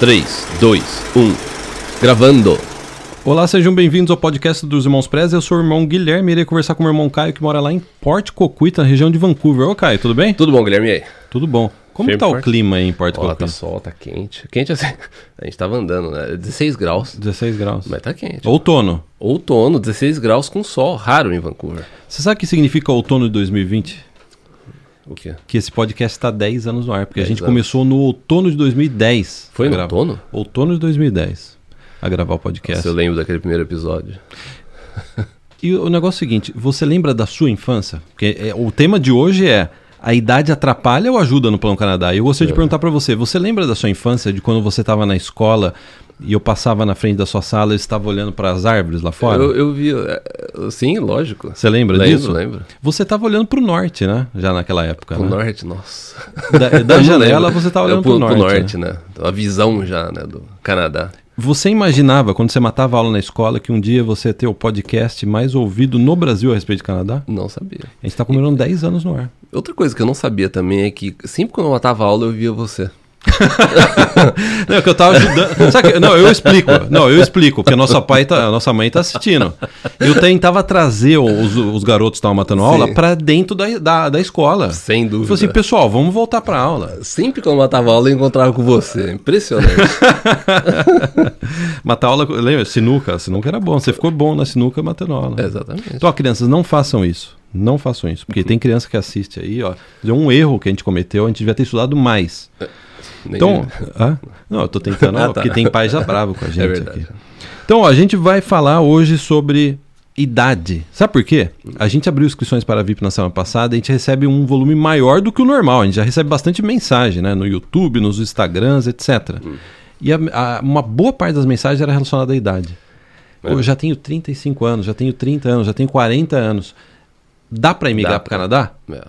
3, 2, 1. Gravando. Olá, sejam bem-vindos ao podcast dos Irmãos Prez. Eu sou o irmão Guilherme e irei conversar com o meu irmão Caio, que mora lá em Port Coquita, na região de Vancouver. Ô, Caio, tudo bem? Tudo bom, Guilherme? E aí? Tudo bom. Como Firme tá o forte? clima aí em Port Ó, Coquita? tá sol, tá quente. Quente assim. A gente tava andando, né? 16 graus. 16 graus. Mas tá quente. Outono. Outono, 16 graus com sol. Raro em Vancouver. Você sabe o que significa outono de 2020? O quê? Que esse podcast está 10 anos no ar, porque a 10 gente anos. começou no outono de 2010. Foi no gravar. outono? Outono de 2010. A gravar o podcast. Eu lembro daquele primeiro episódio. E o negócio é o seguinte, você lembra da sua infância? Porque é, o tema de hoje é a idade atrapalha ou ajuda no Plano Canadá? Eu gostaria de É. perguntar pra você, você lembra da sua infância, de quando você estava na escola e eu passava na frente da sua sala e estava olhando para as árvores lá fora? Eu, eu vi. é, é, Sim, lógico. Você lembra lembro, disso? Lembro. Você estava olhando pro norte, né? Já naquela época, O né? norte, nossa. Da, da Eu não janela você estava olhando pro, pro pro norte. né? né? A visão já, né? Do Canadá. Você imaginava, quando você matava aula na escola, que um dia você ia ter o podcast mais ouvido no Brasil a respeito de Canadá? Não sabia. A gente está comemorando 10 anos no ar. Outra coisa que eu não sabia também é que sempre quando eu matava aula eu via você. Não, é que eu tava ajudando. Sabe que- não, eu explico. Não, eu explico, porque nossa, pai tá, a nossa mãe tá assistindo. Eu tentava trazer os, os garotos que estavam matando Sim. aula pra dentro da, da, da escola. Sem Eu dúvida. falei assim, pessoal, vamos voltar pra aula. Sempre quando eu matava aula eu encontrava com você. Impressionante. Matar aula, lembra? Sinuca. Sinuca era bom. Você ficou bom na sinuca matando aula. Exatamente. Então, ó, crianças, não façam isso. Não façam isso. Porque tem criança que assiste aí, ó. É um erro que a gente cometeu, a gente devia ter estudado mais. Nem- Então, ah, não, eu tô tentando, Ah, ó, tá. porque tem pai já bravo com a gente É aqui. Então, ó, a gente vai falar hoje sobre idade. Sabe por quê? A gente abriu inscrições para a VIP na semana passada e a gente recebe um volume maior do que o normal. A gente já recebe bastante mensagem, né? No YouTube, nos Instagrams, etc. Hum. E a- a- uma boa parte das mensagens era relacionada à idade. É. Eu já tenho 35 anos, já tenho 30 anos, já tenho 40 anos. Dá para emigrar para o Canadá? É.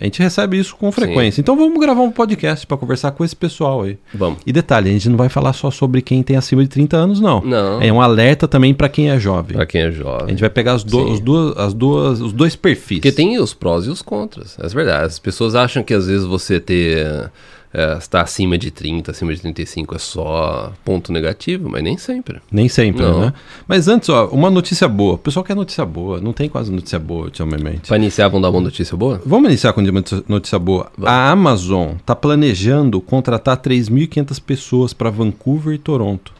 A gente recebe isso com frequência. Então vamos gravar um podcast para conversar com esse pessoal aí. Vamos. E detalhe, a gente não vai falar só sobre quem tem acima de 30 anos, não. Não. É um alerta também para quem é jovem. Pra quem é A jovem. gente vai pegar as, do- Sim. os duas, as duas, os dois perfis. Porque tem os prós e os contras. É verdade. As pessoas acham que às vezes você ter. É, estar acima de 30, acima de 35 é só ponto negativo, mas nem sempre. Nem sempre, Não. né? Mas antes, ó, uma notícia boa. O pessoal quer notícia boa. Não tem quase notícia boa ultimamente. Pra iniciar, vamos dar uma notícia boa? Vamos iniciar com uma notícia- boa. A Amazon está planejando contratar 3.500 pessoas para Vancouver e Toronto.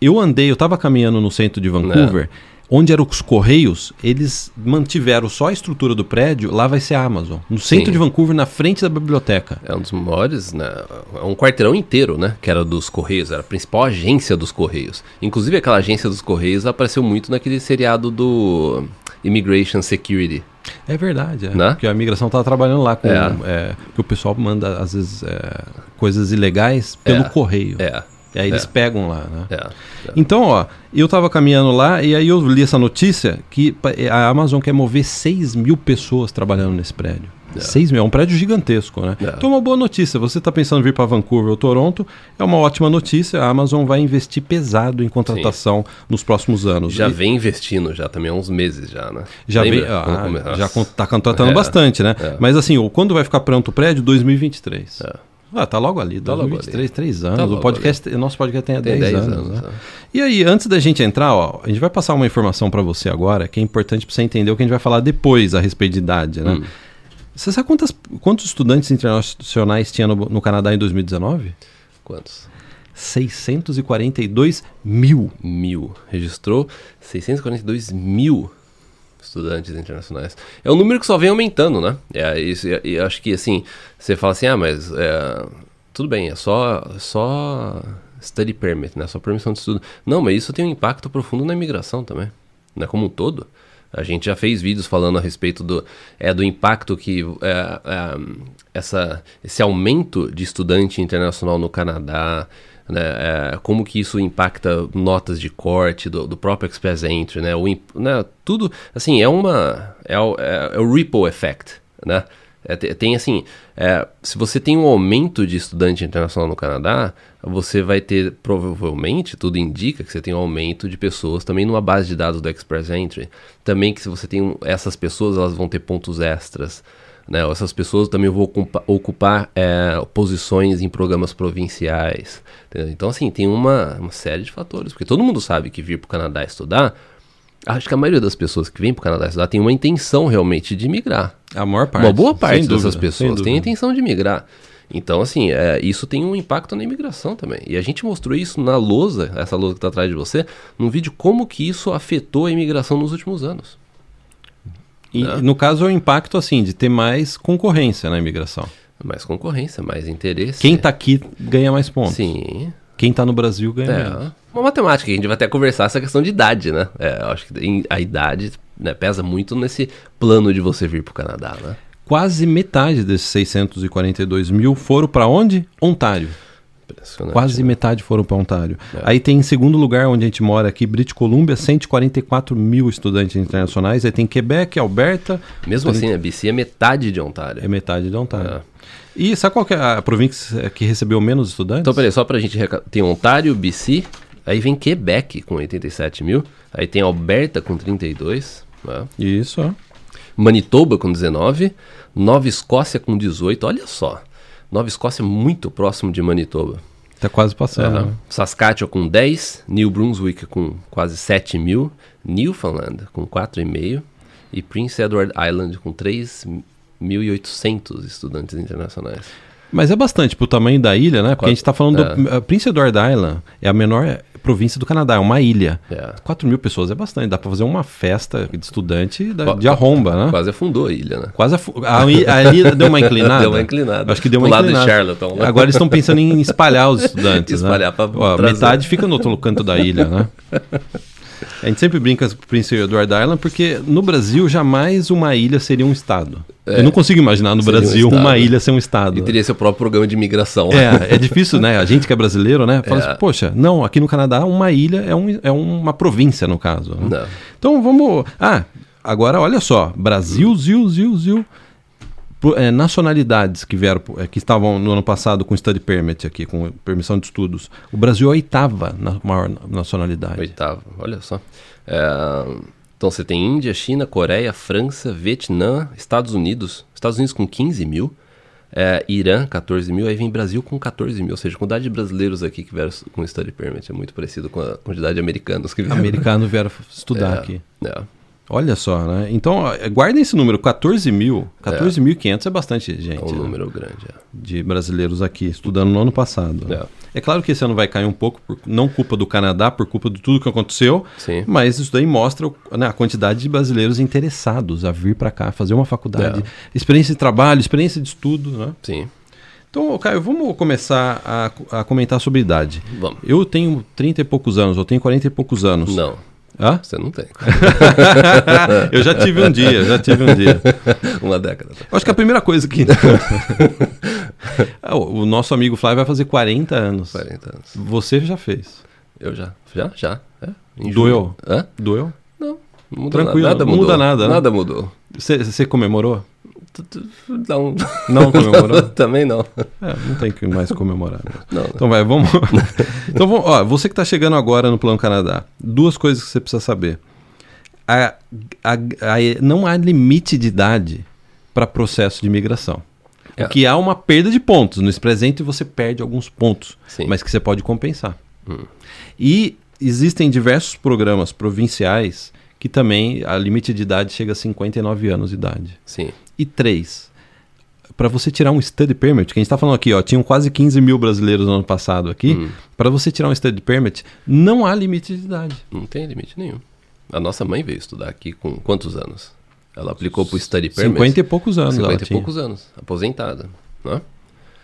Eu andei, eu estava caminhando no centro de Vancouver, onde eram os Correios, eles mantiveram só a estrutura do prédio, lá vai ser a Amazon. No centro Sim. de Vancouver, na frente da biblioteca. É um dos maiores, né? É um quarteirão inteiro, né? Que era dos Correios, era a principal agência dos Correios. Inclusive, aquela agência dos Correios apareceu muito naquele seriado do Immigration Security. É verdade, é. Né? Porque a imigração estava trabalhando lá com. É. é, que o pessoal manda, às vezes, é, coisas ilegais pelo É. correio. É. E aí eles é. pegam lá, né? É. é. Então, ó, eu tava caminhando lá e aí eu li essa notícia que pa- a Amazon quer mover 6 mil pessoas trabalhando nesse prédio. 6 mil, é um prédio gigantesco, né? É. Então é uma boa notícia. Você está pensando em vir para Vancouver ou Toronto, é uma ótima notícia. A Amazon vai investir pesado em contratação nos próximos anos. Já E- vem investindo já também há uns meses já, né? já vem, Lembra? Ah, já Nossa. con- tá contratando É, bastante, né? é. Mas assim, quando vai ficar pronto o prédio? 2023. É. Ah, tá logo ali, Tá logo 2023, ali. três Tá anos. o logo podcast, o nosso podcast tem há Tem 10, 10 anos. anos, né? é. E aí, antes da gente entrar, ó, a gente vai passar uma informação pra você agora que é importante pra você entender o que a gente vai falar depois a respeito de idade, né? Hum. Você sabe quantas, quantos estudantes internacionais tinha no, no Canadá em 2019? Quantos? 642 mil. Mil. Registrou 642 mil estudantes internacionais. É um número que só vem aumentando, né? É, isso, e, e acho que assim, você fala assim, ah, mas é, tudo bem, é só, só study permit, né? Só permissão de estudo. Não, mas isso tem um impacto profundo na imigração também, né? Como um todo. A gente já fez vídeos falando a respeito do, é, do impacto que é, é, essa, esse aumento de estudante internacional no Canadá, né, é, como que isso impacta notas de corte do, do próprio Express Entry, né, o, né, tudo, assim, é uma, é, o- é, é o ripple effect, né, É, te- tem assim, é, se você tem um aumento de estudante internacional no Canadá, você vai ter, provavelmente, tudo indica que você tem um aumento de pessoas também numa base de dados do Express Entry. Também que se você tem um- essas pessoas, elas vão ter pontos extras né? Essas pessoas também vão ocupar, ocupar é, posições em programas provinciais. Entendeu? Então, assim, tem uma, uma série de fatores. Porque todo mundo sabe que vir para o Canadá estudar, acho que a maioria das pessoas que vêm para o Canadá estudar tem uma intenção realmente de migrar. A maior parte. Uma boa parte dessas dúvida, sem pessoas tem a intenção de migrar. Então, assim, é, isso tem um impacto na imigração também. E a gente mostrou isso na lousa, essa lousa que está atrás de você, num vídeo como que isso afetou a imigração nos últimos anos. E, né? no caso, é o impacto, assim, de ter mais concorrência na imigração. Mais concorrência, mais interesse. Quem tá aqui ganha mais pontos. Sim. Quem tá no Brasil ganha menos. É. Uma matemática, a gente vai até conversar essa questão de idade, né? É, eu acho que a idade né, pesa muito nesse plano de você vir pro Canadá, né? Quase metade desses 642 mil foram para onde? Ontário. Quase né? metade foram para Ontário. É. Aí tem em segundo lugar, onde a gente mora aqui, British Columbia, 144 mil estudantes internacionais. Aí tem Quebec, Alberta, Mesmo assim, a BC é metade de Ontário. é metade de Ontário. É. E sabe qual é a província que recebeu menos estudantes? Então, peraí, só pra gente... reca- Tem Ontário, BC, aí vem Quebec com 87 mil, aí tem Alberta com 32, né? Isso. Manitoba com 19, Nova Escócia com 18, olha só. Nova Escócia é muito próximo de Manitoba. Tá quase passando. Aham. né? Saskatchewan com 10, New Brunswick com quase 7 mil, Newfoundland com 4,5 e Prince Edward Island com 3.800 estudantes internacionais. Mas é bastante pro tamanho da ilha, né? Porque Quase- a gente tá falando é. do... Prince Edward Island é a menor província do Canadá, é uma ilha. É. 4 mil pessoas é bastante, dá pra fazer uma festa de estudante da- de arromba, né? Quase afundou a ilha, né? Quase afu- a, a ilha deu uma inclinada. Deu uma inclinada. Acho que deu Pro uma lado de inclinada. Charlottesvon, né? Agora eles estão pensando em espalhar os estudantes. Espalhar né? pra Ó, trazer. Metade fica no outro canto da ilha, né? A gente sempre brinca com o Prince Edward Island porque no Brasil jamais uma ilha seria um estado. Eu não consigo imaginar no É. Seria um Brasil estado. uma ilha ser um estado. E teria seu próprio programa de imigração. É, é difícil, né? A gente que é brasileiro, né? Fala É. assim, poxa, não, aqui no Canadá uma ilha é, um, é uma província, no caso. né? Não. Então vamos. Ah, agora olha só. Brasil, Zil, Zil, Zil. É, nacionalidades que vieram, é, que estavam no ano passado com study permit aqui, com permissão de estudos. O Brasil é a oitava na maior nacionalidade. Oitavo, olha só. É, então você tem Índia, China, Coreia, França, Vietnã, Estados Unidos. Estados Unidos com 15 mil. é, Irã, 14 mil. Aí vem Brasil com 14 mil. Ou seja, a quantidade de brasileiros aqui que vieram com study permit é muito parecido com a quantidade de americanos que vieram. Americanos vieram estudar É, aqui. é. Olha só, né? Então, guardem esse número, 14 mil. 14.500 é bastante gente. É um né? número grande. É. de brasileiros aqui estudando no ano passado. É. É claro que esse ano vai cair um pouco, por, não culpa do Canadá, por culpa de tudo que aconteceu, Sim. mas isso daí mostra né, a quantidade de brasileiros interessados a vir para cá, fazer uma faculdade, É. experiência de trabalho, experiência de estudo. Né? Sim. Então, Caio, vamos começar a, a comentar sobre idade. Vamos. Eu tenho 30 e poucos anos, eu tenho 40 e poucos anos. Não, Hã? você não tem. eu já tive um dia, já tive um dia. Uma década. Acho que a primeira coisa que. Ah, o nosso amigo Flávio vai fazer 40 anos. 40 anos. Você já fez. Eu já. Já? Já. É. Doeu? Hã? Doeu? Não. Tranquilo, nada. Nada não mudou. muda nada, né? Nada mudou. Você comemorou? Não. Não comemorou? Também não. É, não tem que mais comemorar. mesmo. Não. Então vai, vamos. então vamos, ó, você que está chegando agora no Plano Canadá, duas coisas que você precisa saber. A- a- a- não há limite de idade para processo de imigração. É. O que há uma perda de pontos. No presente você perde alguns pontos, Sim. mas que você pode compensar. Hum. E existem diversos programas provinciais que também a limite de idade chega a 59 anos de idade. Sim. E três, para você tirar um study permit, que a gente está falando aqui, ó, tinham quase 15 mil brasileiros no ano passado aqui, Hum. para você tirar um study permit, não há limite de idade. Não tem limite nenhum. A nossa mãe veio estudar aqui com quantos anos? Ela aplicou pro study permit. 50 e poucos anos 50 ela e poucos anos. Aposentada. Né?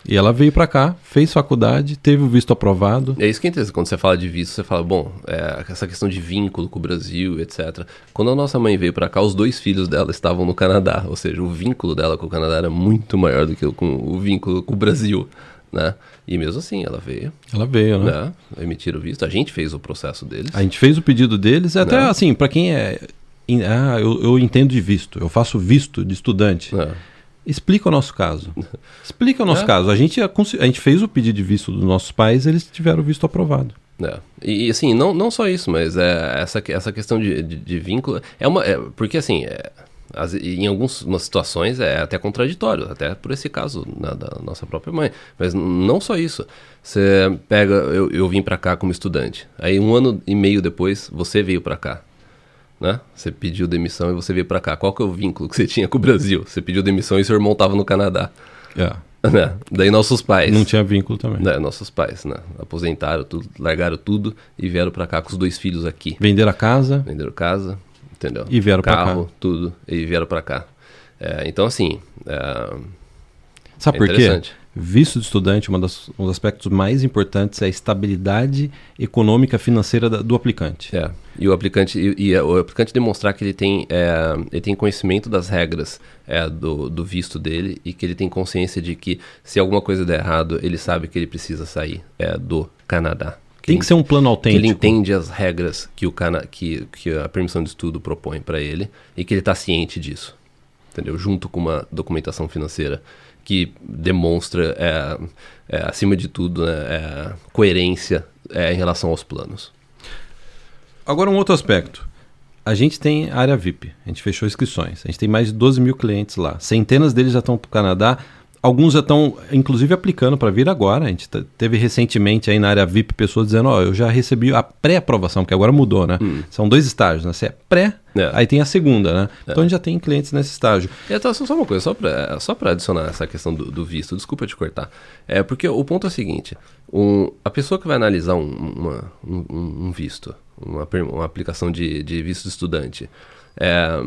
E ela veio para cá, fez faculdade, teve o visto aprovado. É isso que é interessante. Quando você fala de visto, você fala, bom, é, essa questão de vínculo com o Brasil, etc. Quando a nossa mãe veio pra cá, os dois filhos dela estavam no Canadá. Ou seja, o vínculo dela com o Canadá era muito maior do que o, com o vínculo com o Brasil, né? E mesmo assim, ela veio, Ela veio, né? né? Emitiram o visto. A gente fez o processo deles. A gente fez o pedido deles, até Não. assim, para quem é. Ah, eu, eu entendo de visto, eu faço visto de estudante. né? Explica o nosso caso. Explica o nosso É. caso. A gente, a cons- a gente fez o pedido de visto dos nossos pais, eles tiveram o visto aprovado. É. E, assim, não, não só isso, mas é, essa, essa questão de, de, de vínculo. É uma. é, porque assim, é, As, em algumas situações é até contraditório, até por esse caso da nossa própria mãe. Mas não só isso. Você pega, eu, eu vim para cá como estudante. Aí um ano e meio depois, você veio para cá. Né? Você pediu demissão e você veio para cá. Qual que é o vínculo que você tinha com o Brasil? Você pediu demissão e seu irmão estava no Canadá. Yeah. Né? Daí nossos pais. Não tinha vínculo também. Né? Nossos pais, né? Aposentaram tudo, largaram tudo e vieram para cá com os dois filhos aqui. Venderam a casa. Venderam casa, entendeu? E vieram para cá. Carro, tudo, e vieram para cá. É, então, assim. É, Sabe é por quê? Visto de estudante, uma das, um dos aspectos mais importantes é a estabilidade econômica financeira da- do aplicante. É, e o aplicante e, e, é, o aplicante demonstrar que ele tem, é, ele tem conhecimento das regras é, do, do visto dele e que ele tem consciência de que se alguma coisa der errado, ele sabe que ele precisa sair é, do Canadá. Tem que ser um plano que ele autêntico. entende as regras que, o cana que, que a permissão de estudo propõe para ele e que ele está ciente disso, entendeu? Junto com uma documentação financeira que demonstra, é, é, acima de tudo, né, é, coerência é, em relação aos planos. Agora um outro aspecto. A gente tem área VIP, a gente fechou inscrições. A gente tem mais de 12 mil clientes lá. Centenas deles já estão para o Canadá. Alguns já estão, inclusive, aplicando para vir agora. A gente te- teve recentemente aí na área VIP pessoas dizendo: Ó, eu já recebi a pré-aprovação, porque agora mudou, né? São dois estágios, né? Você é pré, É. aí tem a segunda, né? Então a gente já tem clientes nesse estágio. E então, só uma coisa, só para só pra adicionar essa questão do, do visto, desculpa te cortar. É porque o ponto é o seguinte: um, a pessoa que vai analisar um, uma- um, um- visto, uma, uma aplicação de, de visto de estudante, é,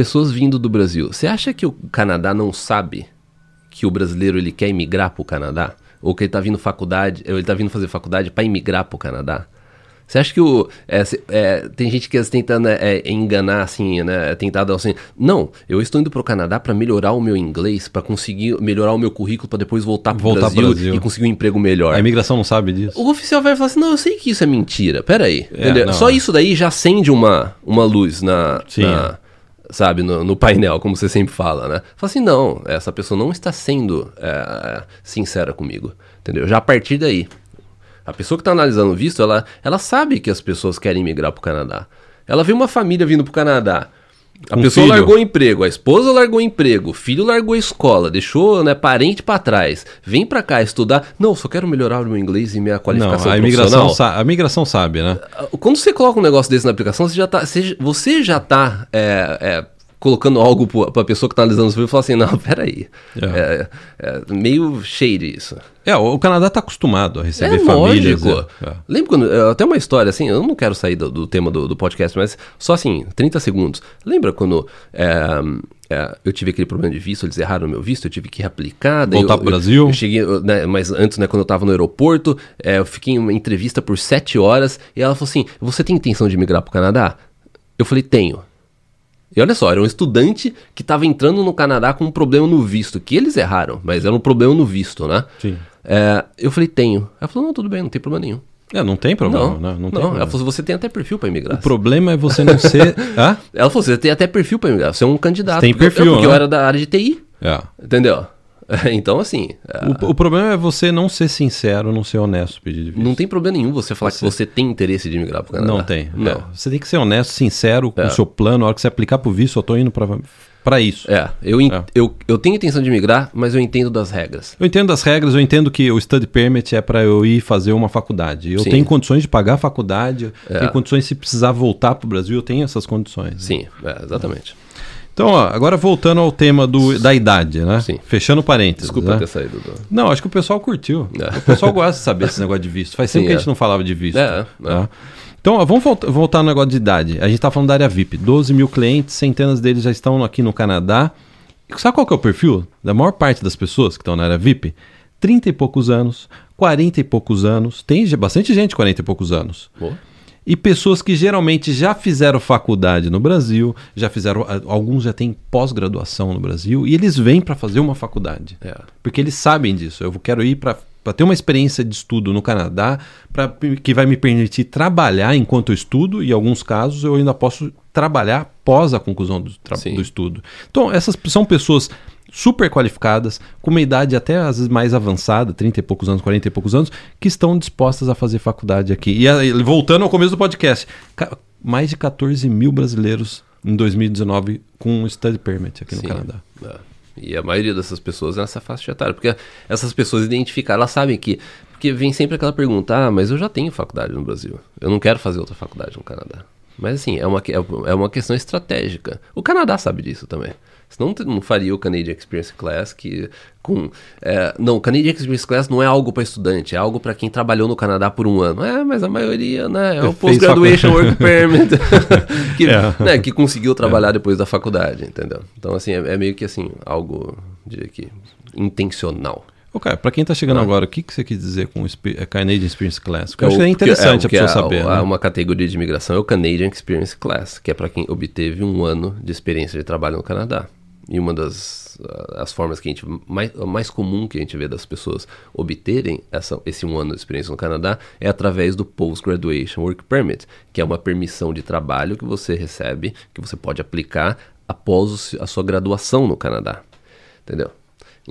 pessoas vindo do Brasil, você acha que o Canadá não sabe que o brasileiro ele quer imigrar para o Canadá? Ou que ele está vindo faculdade, ele tá vindo fazer faculdade para imigrar para o Canadá? Você acha que o. é, é, tem gente que está tentando é, enganar, assim, né? Tentado assim. Não, eu estou indo para o Canadá para melhorar o meu inglês, para conseguir melhorar o meu currículo, para depois voltar para o Brasil, Brasil. e conseguir um emprego melhor. A imigração não sabe disso. O oficial vai falar assim: não, eu sei que isso é mentira. Pera aí. É, Só é. isso daí já acende uma, uma luz na. Sim, na- Sabe, no, no painel, como você sempre fala, né? Fala assim, não, essa pessoa não está sendo é, sincera comigo. Entendeu? Já a partir daí. A pessoa que está analisando o visto, ela, ela sabe que as pessoas querem migrar para o Canadá. Ela vê uma família vindo para o Canadá. A Um pessoa filho. largou o emprego, a esposa largou o emprego, o filho largou a escola, deixou né, parente para trás. Vem para cá estudar. Não, só quero melhorar o meu inglês e minha Não, qualificação a imigração, a imigração sabe, né? Quando você coloca um negócio desse na aplicação, você já tá, você, você já tá é, é, colocando algo para a pessoa que está analisando o vídeo e falar assim, não, peraí. É. É, meio shady isso. É, o o Canadá está acostumado a receber É famílias. lógico. é, é. Lembra quando. é, Até uma história assim, eu não quero sair do, do tema do, do podcast, mas só assim, 30 segundos. Lembra quando é, é, eu tive aquele problema de visto, eles erraram o meu visto, eu tive que reaplicar. Voltar eu- pro Brasil? Eu, cheguei, né, mas antes, né, quando eu tava no aeroporto, é, eu fiquei em uma entrevista por 7 horas e ela falou assim: Você tem intenção de migrar pro Canadá? Eu falei: Tenho. E olha só, era um estudante que estava entrando no Canadá com um problema no visto, que eles erraram, mas era um problema no visto, né? Sim. É, eu falei, tenho. Ela falou, não, tudo bem, não tem problema nenhum. É, não tem problema, não, né? Não, não, tem ela problema. falou, você tem até perfil para imigrar. O problema é você não ser. Hã? Ela falou, você tem até perfil para imigrar, você é um candidato. Tem Porque eu- perfil, Porque eu né? era da área de TI, É. entendeu? Então, assim, é, O, o problema é você não ser sincero, não ser honesto pedido não tem problema nenhum você falar que você tem interesse de imigrar pro Canadá. Não tem. Não. É. Você tem que ser honesto, sincero com É. o seu plano. Na hora que você aplicar pro visto, eu tô indo pra, pra isso. É, eu, É. Eu, eu tenho intenção de imigrar, mas eu entendo das regras. Eu entendo as regras, eu entendo que o study permit é para eu ir fazer uma faculdade. Eu Sim. tenho condições de pagar a faculdade, eu É. tenho condições se precisar voltar pro Brasil, eu tenho essas condições. Sim, é, exatamente. Então, ó, agora voltando ao tema do, da idade, né? Sim. Fechando parênteses. Desculpa né? ter saído do... Não, acho que o pessoal curtiu. É. O pessoal gosta de saber esse negócio de visto. Faz tempo Sim, que a é. gente não falava de visto. É, tá? Então, ó, vamos volta- voltar no negócio de idade. A gente tá falando da área VIP. 12 mil clientes, centenas deles já estão aqui no Canadá. Sabe qual que é o perfil da maior parte das pessoas que estão na área VIP? 30 e poucos anos, 40 e poucos anos. Tem bastante gente de 40 e poucos anos. Boa. E pessoas que geralmente já fizeram faculdade no Brasil, já fizeram, alguns já têm pós-graduação no Brasil, e eles vêm para fazer uma faculdade. É. Porque eles sabem disso. Eu quero ir para ter uma experiência de estudo no Canadá, pra, que vai me permitir trabalhar enquanto eu estudo, e em alguns casos eu ainda posso trabalhar após a conclusão do, do estudo. Então, essas são pessoas super qualificadas, com uma idade até às vezes mais avançada, 30 e poucos anos, 40 e poucos anos, que estão dispostas a fazer faculdade aqui. E voltando ao começo do podcast, ca- mais de 14 mil brasileiros em 2019 com um study permit aqui no Sim. Canadá. É. E a maioria dessas pessoas é nessa faixa etária, porque essas pessoas identificam, elas sabem que. Porque vem sempre aquela pergunta: ah, mas eu já tenho faculdade no Brasil, eu não quero fazer outra faculdade no Canadá. Mas assim, é uma, que- é uma questão estratégica. O Canadá sabe disso também. Senão não faria o Canadian Experience Class que com... é, não, o Canadian Experience Class não é algo para estudante, é algo para quem trabalhou no Canadá por um ano. É, mas a maioria, né, é o Post-Graduation Work Permit, que, É. né, que conseguiu trabalhar depois da faculdade, entendeu? Então, assim, é, é meio que assim, algo, diria que, intencional. Ô, cara, pra quem tá chegando Ah. agora, o que, que você quis dizer com eh, Canadian Experience Class? Porque eu É acho que é porque- interessante é, a pessoa porque saber. né? Uma categoria de imigração é o Canadian Experience Class, que é para quem obteve um ano de experiência de trabalho no Canadá. E uma das ah, as formas que a gente mais, mais comum que a gente vê das pessoas obterem essa, esse um ano de experiência no Canadá é através do Post Graduation Work Permit, que é uma permissão de trabalho que você recebe, que você pode aplicar após a sua graduação no Canadá. Entendeu?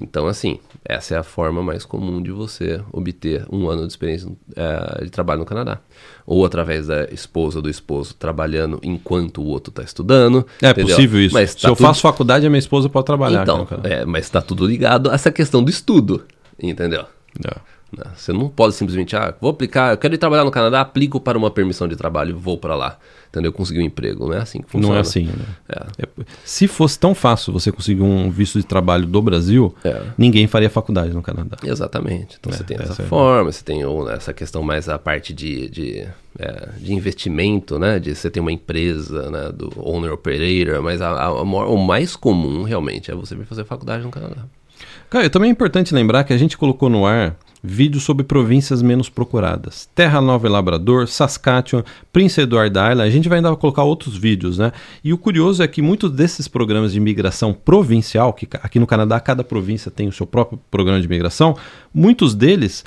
Então, assim, essa é a forma mais comum de você obter um ano de experiência eh, de trabalho no Canadá. Ou através da esposa do esposo trabalhando enquanto o outro está estudando. É entendeu? possível isso. Mas Se tá eu tudo- faço faculdade, a minha esposa pode trabalhar. Então, aqui no Canadá. é, mas está tudo ligado a essa questão do estudo. Entendeu? É. Né? Você não pode simplesmente, ah, vou aplicar, eu quero ir trabalhar no Canadá, aplico para uma permissão de trabalho e vou para lá. Entendeu? Conseguir um emprego. Não é assim que funciona. Não é assim, né? É. É, se fosse tão fácil você conseguir um visto de trabalho do Brasil, É. ninguém faria faculdade no Canadá. Exatamente. Então É, você tem essa é- forma, você tem ou, né, essa questão mais a parte de, de, é, de investimento, né? De você ter uma empresa, né? Do owner operator, mas a, a- a o mais comum realmente é você vir fazer faculdade no Canadá. Cara, e também é importante lembrar que a gente colocou no ar vídeos sobre províncias menos procuradas. Terra Nova e Labrador, Saskatchewan, Prince Edward Island. A gente vai ainda colocar outros vídeos, né? E o curioso é que muitos desses programas de imigração provincial, que aqui no Canadá cada província tem o seu próprio programa de imigração, muitos deles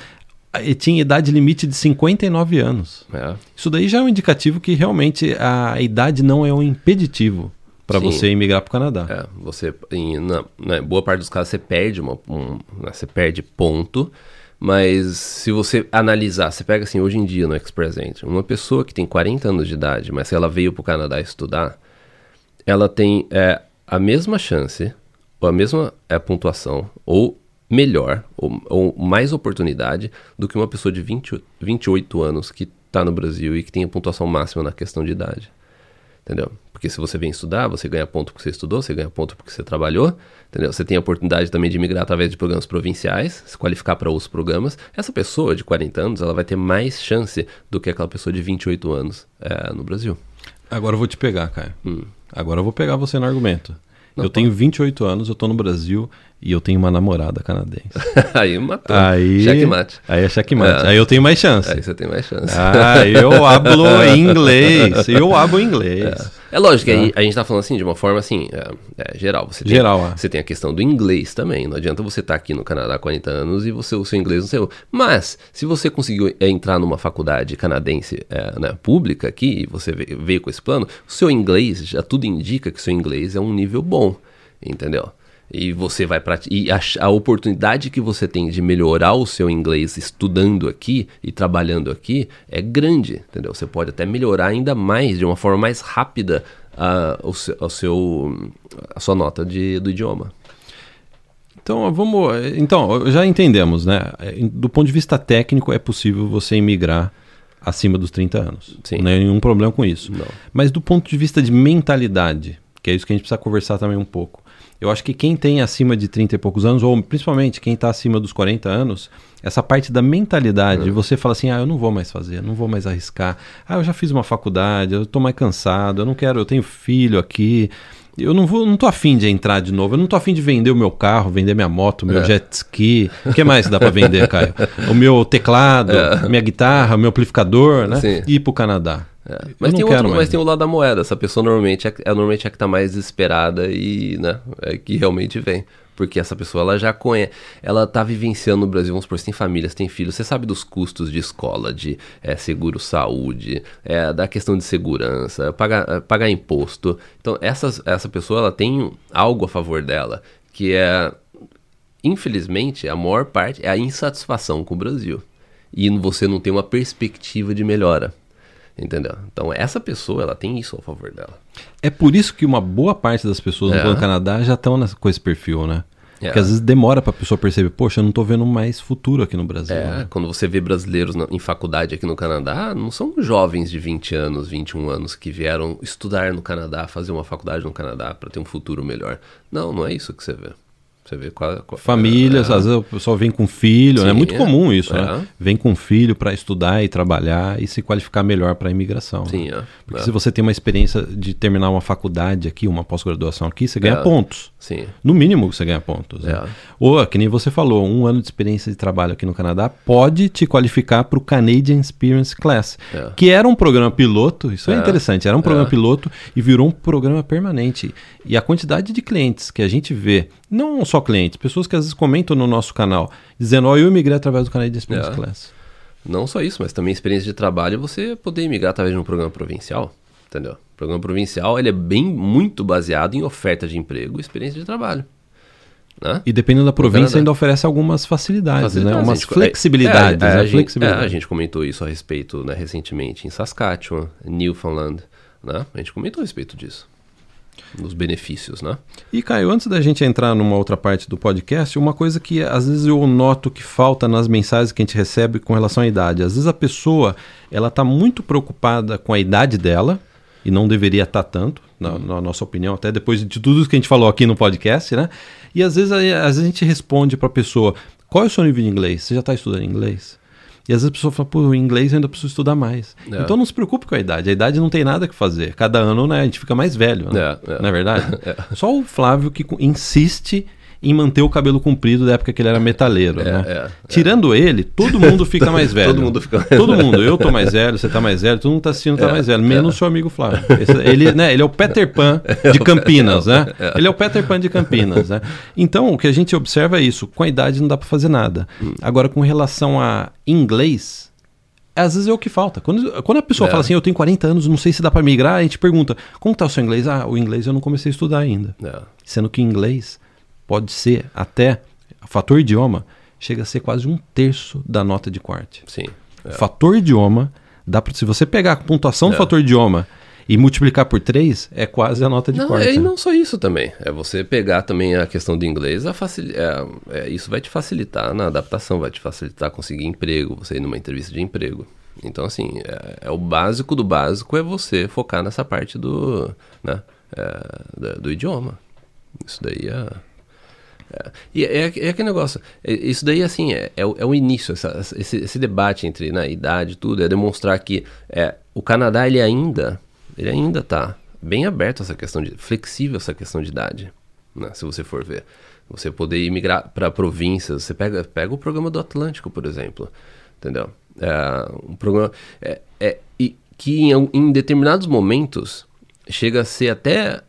eh, tinham idade limite de 59 anos. É. Isso daí já é um indicativo que realmente a idade não é um impeditivo para você emigrar para o Canadá. É, você, em na, na boa parte dos casos, você perde, uma, um, né, você perde ponto, mas se você analisar, você pega assim, hoje em dia no Express Entry, uma pessoa que tem 40 anos de idade, mas se ela veio para o Canadá estudar, ela tem é, a mesma chance, ou a mesma é, pontuação, ou melhor, ou, ou mais oportunidade do que uma pessoa de 20, 28 anos que está no Brasil e que tem a pontuação máxima na questão de idade. Entendeu? Porque se você vem estudar, você ganha ponto porque você estudou, você ganha ponto porque você trabalhou, entendeu? Você tem a oportunidade também de migrar através de programas provinciais, se qualificar para outros programas. Essa pessoa de 40 anos, ela vai ter mais chance do que aquela pessoa de 28 anos é, no Brasil. Agora eu vou te pegar, Caio. Hum. Agora eu vou pegar você no argumento. Não, eu tenho 28 anos, eu tô no Brasil e eu tenho uma namorada canadense. aí matou. Aí, Checkmate. aí é checkmate. É. Aí eu tenho mais chance. Aí você tem mais chance. Ah, eu hablo inglês. Eu hablo inglês. É lógico, que aí a gente tá falando assim de uma forma assim, é, é, geral. Você tem, Geral, é. Você tem a questão do inglês também. Não adianta você estar aqui no Canadá há 40 anos e você, o seu inglês não sei. Mas, se você conseguiu é, entrar numa faculdade canadense é, né, pública aqui, e você ve- veio com esse plano, o seu inglês, já tudo indica que o seu inglês é um nível bom. Entendeu? E você vai prati- e a, a oportunidade que você tem de melhorar o seu inglês estudando aqui e trabalhando aqui é grande, entendeu? Você pode até melhorar ainda mais, de uma forma mais rápida, a, o, o seu- a sua nota de, do idioma. Então, vamos. Então, já entendemos, né? Do ponto de vista técnico, é possível você emigrar acima dos 30 anos. Sim. Não é nenhum problema com isso. Não. Mas do ponto de vista de mentalidade, que é isso que a gente precisa conversar também um pouco. Eu acho que quem tem acima de 30 e poucos anos, ou principalmente quem está acima dos 40 anos, essa parte da mentalidade, você fala assim, ah, eu não vou mais fazer, não vou mais arriscar. Ah, eu já fiz uma faculdade, eu estou mais cansado, eu não quero, eu tenho filho aqui. Eu não vou, não tô afim de entrar de novo. Eu não tô afim de vender o meu carro, vender minha moto, meu É. jet ski. O que mais dá para vender, Caio? O meu teclado, minha guitarra, meu amplificador, né? Sim. E ir pro Canadá. É. Mas, tem outro, mas tem o lado da moeda. Essa pessoa normalmente é, é normalmente a que está mais desesperada e, né, é que realmente vem. Porque essa pessoa, ela já conhece, ela tá vivenciando no Brasil, vamos supor, você tem família, você tem filhos, você sabe dos custos de escola, de é, seguro saúde, é, da questão de segurança, pagar, é, pagar imposto. Então, essas, essa pessoa, ela tem algo a favor dela, que é, infelizmente, a maior parte é a insatisfação com o Brasil. E você não tem uma perspectiva de melhora. Entendeu? Então essa pessoa, ela tem isso a favor dela. É por isso que uma boa parte das pessoas É. no Canadá já estão com esse perfil, né? É. Porque às vezes demora pra pessoa perceber, poxa, eu não tô vendo mais futuro aqui no Brasil. É, né? quando você vê brasileiros na- em faculdade aqui no Canadá, não são jovens de 20 anos, 21 anos que vieram estudar no Canadá, fazer uma faculdade no Canadá para ter um futuro melhor. Não, não é isso que você vê. Você vê qual, qual Famílias, é, às vezes o pessoal vem com filho, né? é Sim, muito é. comum isso, É. né? Vem com filho para estudar e trabalhar e se qualificar melhor para a imigração. Sim, né? é. Porque é. se você tem uma experiência de terminar uma faculdade aqui, uma pós-graduação aqui, você ganha É. pontos. Sim. No mínimo você ganha pontos. né? É. Ou, que nem você falou, um ano de experiência de trabalho aqui no Canadá pode te qualificar para o Canadian Experience Class, É. que era um programa piloto, isso é, É. interessante, era um programa É. piloto e virou um programa permanente. E a quantidade de clientes que a gente vê, não só clientes, pessoas que às vezes comentam no nosso canal, dizendo, ó, eu migrei através do Canadian Experience É. Class. Não só isso, mas também experiência de trabalho você poder migrar através de um programa provincial, entendeu? O programa provincial ele é bem muito baseado em oferta de emprego e experiência de trabalho. Né? E dependendo da província, ainda oferece algumas facilidades, Facilidades, né? a Umas gente- flexibilidades. é, é, né? a, gente, Flexibilidade. é, a gente comentou isso a respeito né, recentemente em Saskatchewan, Newfoundland. Né? A gente comentou a respeito disso. Dos benefícios, né? E Caio, antes da gente entrar numa outra parte do podcast, uma coisa que às vezes eu noto que falta nas mensagens que a gente recebe com relação à idade. Às vezes a pessoa ela está muito preocupada com a idade dela e não deveria estar tanto, na, na nossa opinião, até depois de tudo que a gente falou aqui no podcast, né? E às vezes, a- às vezes a gente responde para a pessoa: qual é o seu nível de inglês? Você já está estudando inglês? E às vezes a pessoa fala, pô, inglês eu ainda preciso estudar mais. É. Então não se preocupe com a idade. A idade não tem nada que fazer. Cada ano, né, a gente fica mais velho, né? É, é. Não é verdade? Só o Flávio que insiste em manter o cabelo comprido da época que ele era metaleiro, É, né? é, Tirando ele, todo mundo fica mais velho. Todo mundo fica mais Todo mundo. Eu tô mais velho, você tá mais velho, todo mundo tá assistindo tá É, mais velho, menos o seu amigo Flávio. Esse- ele, né, ele é o Peter Pan de Campinas, né? Ele é o Peter Pan de Campinas, né? Então, o que a gente observa é isso. Com a idade não dá pra fazer nada. Hum. Agora, com relação a inglês, às vezes é o que falta. Quando, quando a pessoa É. fala assim, eu tenho 40 anos, não sei se dá pra migrar, a gente pergunta, como tá o seu inglês? Ah, o inglês eu não comecei a estudar ainda. É. Sendo que inglês pode ser até, fator idioma, chega a ser quase um terço da nota de corte. Sim. É. Fator idioma, dá pra, se você pegar a pontuação do É. fator idioma e multiplicar por 3, é quase a nota de Não, corte. e né? não só isso também. É você pegar também a questão do inglês, a facil... é, é, isso vai te facilitar na adaptação, vai te facilitar conseguir emprego, você ir numa entrevista de emprego. Então, assim, é, é o básico do básico é você focar nessa parte do, né, é, da- do idioma. Isso daí é... é. E é, é aquele negócio, é- isso daí, assim, é, é, o, é o início, essa- esse, esse debate entre né, idade e tudo, é demonstrar que é, o Canadá, ele ainda, ele ainda tá bem aberto a essa questão de, flexível essa questão de idade, né, se você for ver. Você poder imigrar para províncias, você pega, pega o programa do Atlântico, por exemplo, entendeu? É, um programa é, é, e, que em, em determinados momentos chega a ser até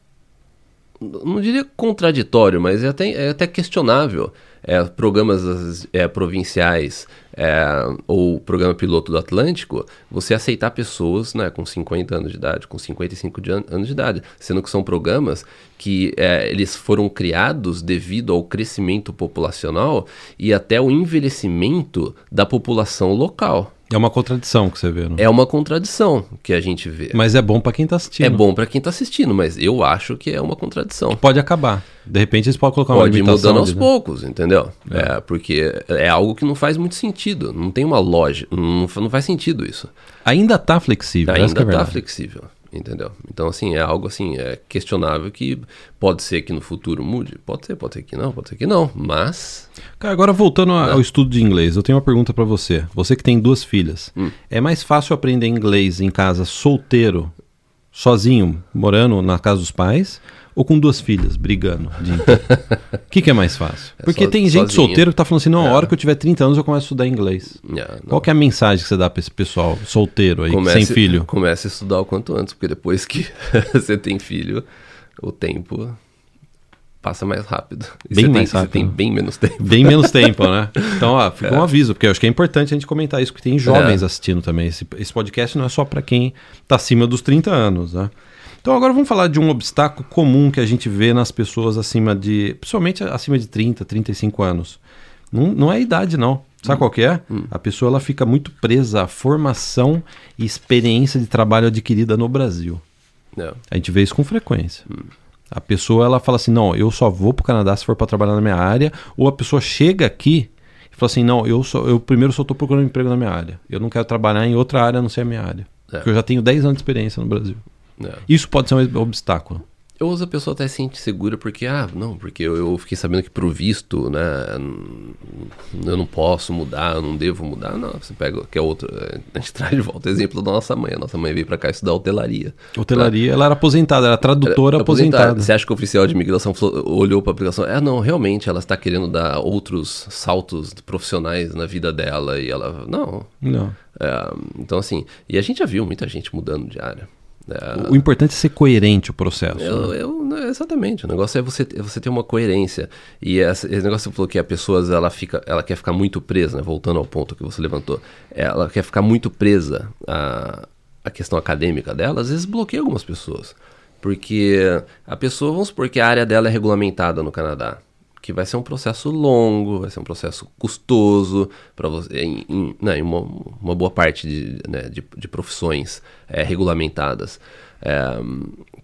não diria contraditório, mas é até, é até questionável. É, programas as- é, provinciais é, ou programa piloto do Atlântico, você aceitar pessoas né, com 50 anos de idade, com 55 de an- anos de idade, sendo que são programas que é, eles foram criados devido ao crescimento populacional e até o envelhecimento da população local. É uma contradição que você vê, não? É uma contradição que a gente vê. Mas é bom pra quem tá assistindo. É bom para quem está assistindo, mas eu acho que é uma contradição. Pode acabar. De repente eles podem colocar uma Pode ir limitação. mudando aos né? poucos, entendeu? É. porque é algo que não faz muito sentido. Não tem uma lógica. Não, não faz sentido isso. Ainda tá flexível. que Ainda é verdade. flexível, entendeu? Então, assim, é algo assim, é questionável que pode ser que no futuro mude. Pode ser, pode ser que não, pode ser que não. Mas. Cara, agora voltando a- Né? ao estudo de inglês, eu tenho uma pergunta pra você. Você que tem duas filhas, Hum. é mais fácil aprender inglês em casa solteiro, sozinho, morando na casa dos pais, ou com duas filhas, brigando? o que, que é mais fácil? É Porque so- tem gente sozinho. solteira que tá falando assim, não, a É. hora que eu tiver 30 anos eu começo a estudar inglês. é. Qual que é a mensagem que você dá pra esse pessoal solteiro aí, sem filho? Comece a estudar o quanto antes, porque depois que você tem filho, o tempo passa mais rápido. E Bem você mais tem, rápido. Você tem bem menos tempo. Bem menos tempo, né? Então, ó, fica um aviso, porque eu acho que é importante a gente comentar isso, porque tem jovens É. assistindo também. Esse, esse podcast não é só para quem tá acima dos 30 anos, né? Então agora vamos falar de um obstáculo comum que a gente vê nas pessoas acima de, principalmente acima de 30, 35 anos. Não, não é a idade, não. Sabe qual que é? A pessoa ela fica muito presa à formação e experiência de trabalho adquirida no Brasil. É. A gente vê isso com frequência. A pessoa ela fala assim: não, eu só vou pro Canadá se for para trabalhar na minha área. Ou a pessoa chega aqui e fala assim: não, eu, só, eu primeiro só estou procurando emprego na minha área. Eu não quero trabalhar em outra área a não ser a minha área. É. Porque eu já tenho 10 anos de experiência no Brasil. É. Isso pode ser um obstáculo. Eu uso a pessoa até se sente segura porque, ah, não, porque eu, eu fiquei sabendo que pro visto, né, eu não posso mudar, eu não devo mudar. Não, você pega, que é outro, eh, a gente traz de volta o exemplo da nossa mãe. A nossa mãe veio pra cá estudar hotelaria. Hotelaria, ela era aposentada, era tradutora Era aposentada. Você acha que o oficial de imigração olhou pra aplicação? É, não, realmente ela está querendo dar outros saltos profissionais na vida dela e ela, não. Não. É, então, assim, e a gente já viu muita gente mudando de área. É, O importante é ser coerente o processo. Eu, né? eu- exatamente. O negócio é você, você ter uma coerência. E essa- esse negócio que você falou que a pessoa ela, fica, ela quer ficar muito presa, né? voltando ao ponto que você levantou, ela quer ficar muito presa à, à questão acadêmica dela, às vezes bloqueia algumas pessoas. Porque a pessoa, vamos supor que a área dela é regulamentada no Canadá. Que vai ser um processo longo, vai ser um processo custoso para você, em, em, né, em uma, uma boa parte de, né, de, de profissões é, regulamentadas. É,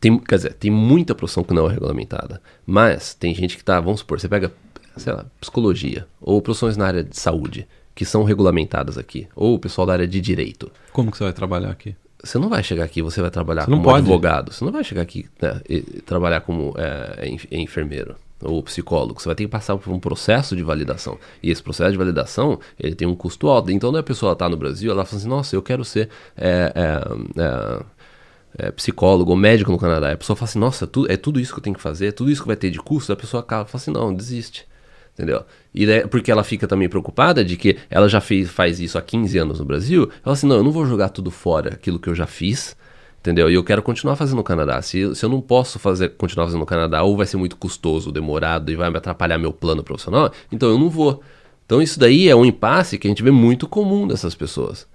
tem, quer dizer, tem muita profissão que não é regulamentada. Mas tem gente que tá, vamos supor, você pega, sei lá, psicologia, ou profissões na área de saúde, que são regulamentadas aqui, ou o pessoal da área de direito. Como que você vai trabalhar aqui? Você não vai chegar aqui, você vai trabalhar Você não como pode. advogado. Você não vai chegar aqui né, e, e trabalhar como é, en- enfermeiro ou psicólogo. Você vai ter que passar por um processo de validação. E esse processo de validação, ele tem um custo alto. Então, quando a pessoa está no Brasil, ela fala assim, nossa, eu quero ser é, é, é, é, psicólogo ou médico no Canadá. A pessoa fala assim, nossa, tu- é tudo isso que eu tenho que fazer, é tudo isso que vai ter de custo. A pessoa acaba fala assim, não, desiste. Entendeu? E daí- porque ela fica também preocupada de que ela já fez, faz isso há 15 anos no Brasil. Ela fala assim: não, eu não vou jogar tudo fora aquilo que eu já fiz. Entendeu? E eu quero continuar fazendo no Canadá. Se, eu- se eu não posso fazer, continuar fazendo no Canadá, ou vai ser muito custoso, demorado e vai me atrapalhar meu plano profissional, então eu não vou. Então isso daí é um impasse que a gente vê muito comum dessas pessoas.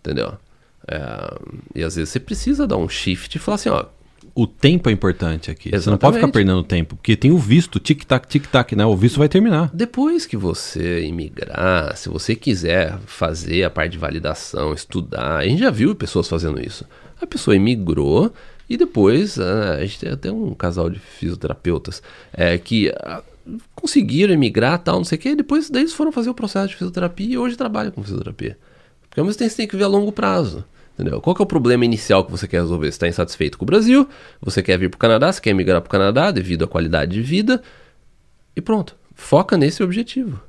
Entendeu? É, e às vezes você precisa dar um shift e falar assim: ó, O tempo é importante aqui. Você não pode Exatamente. ficar perdendo tempo, porque tem o visto, tic-tac, tic-tac, né? O visto vai terminar. Depois que você imigrar, se você quiser fazer a parte de validação, estudar, a gente já viu pessoas fazendo isso. A pessoa imigrou e depois ah, a gente tem até um casal de fisioterapeutas é, que ah, conseguiram emigrar tal, não sei o que, e depois daí eles foram fazer o processo de fisioterapia e hoje trabalham com fisioterapia. Porque ao mesmo tempo você tem que ver a longo prazo. Entendeu? Qual é o problema inicial que você quer resolver? Você está insatisfeito com o Brasil, você quer vir para o Canadá, você quer migrar para o Canadá devido à qualidade de vida, e pronto. Foca nesse objetivo.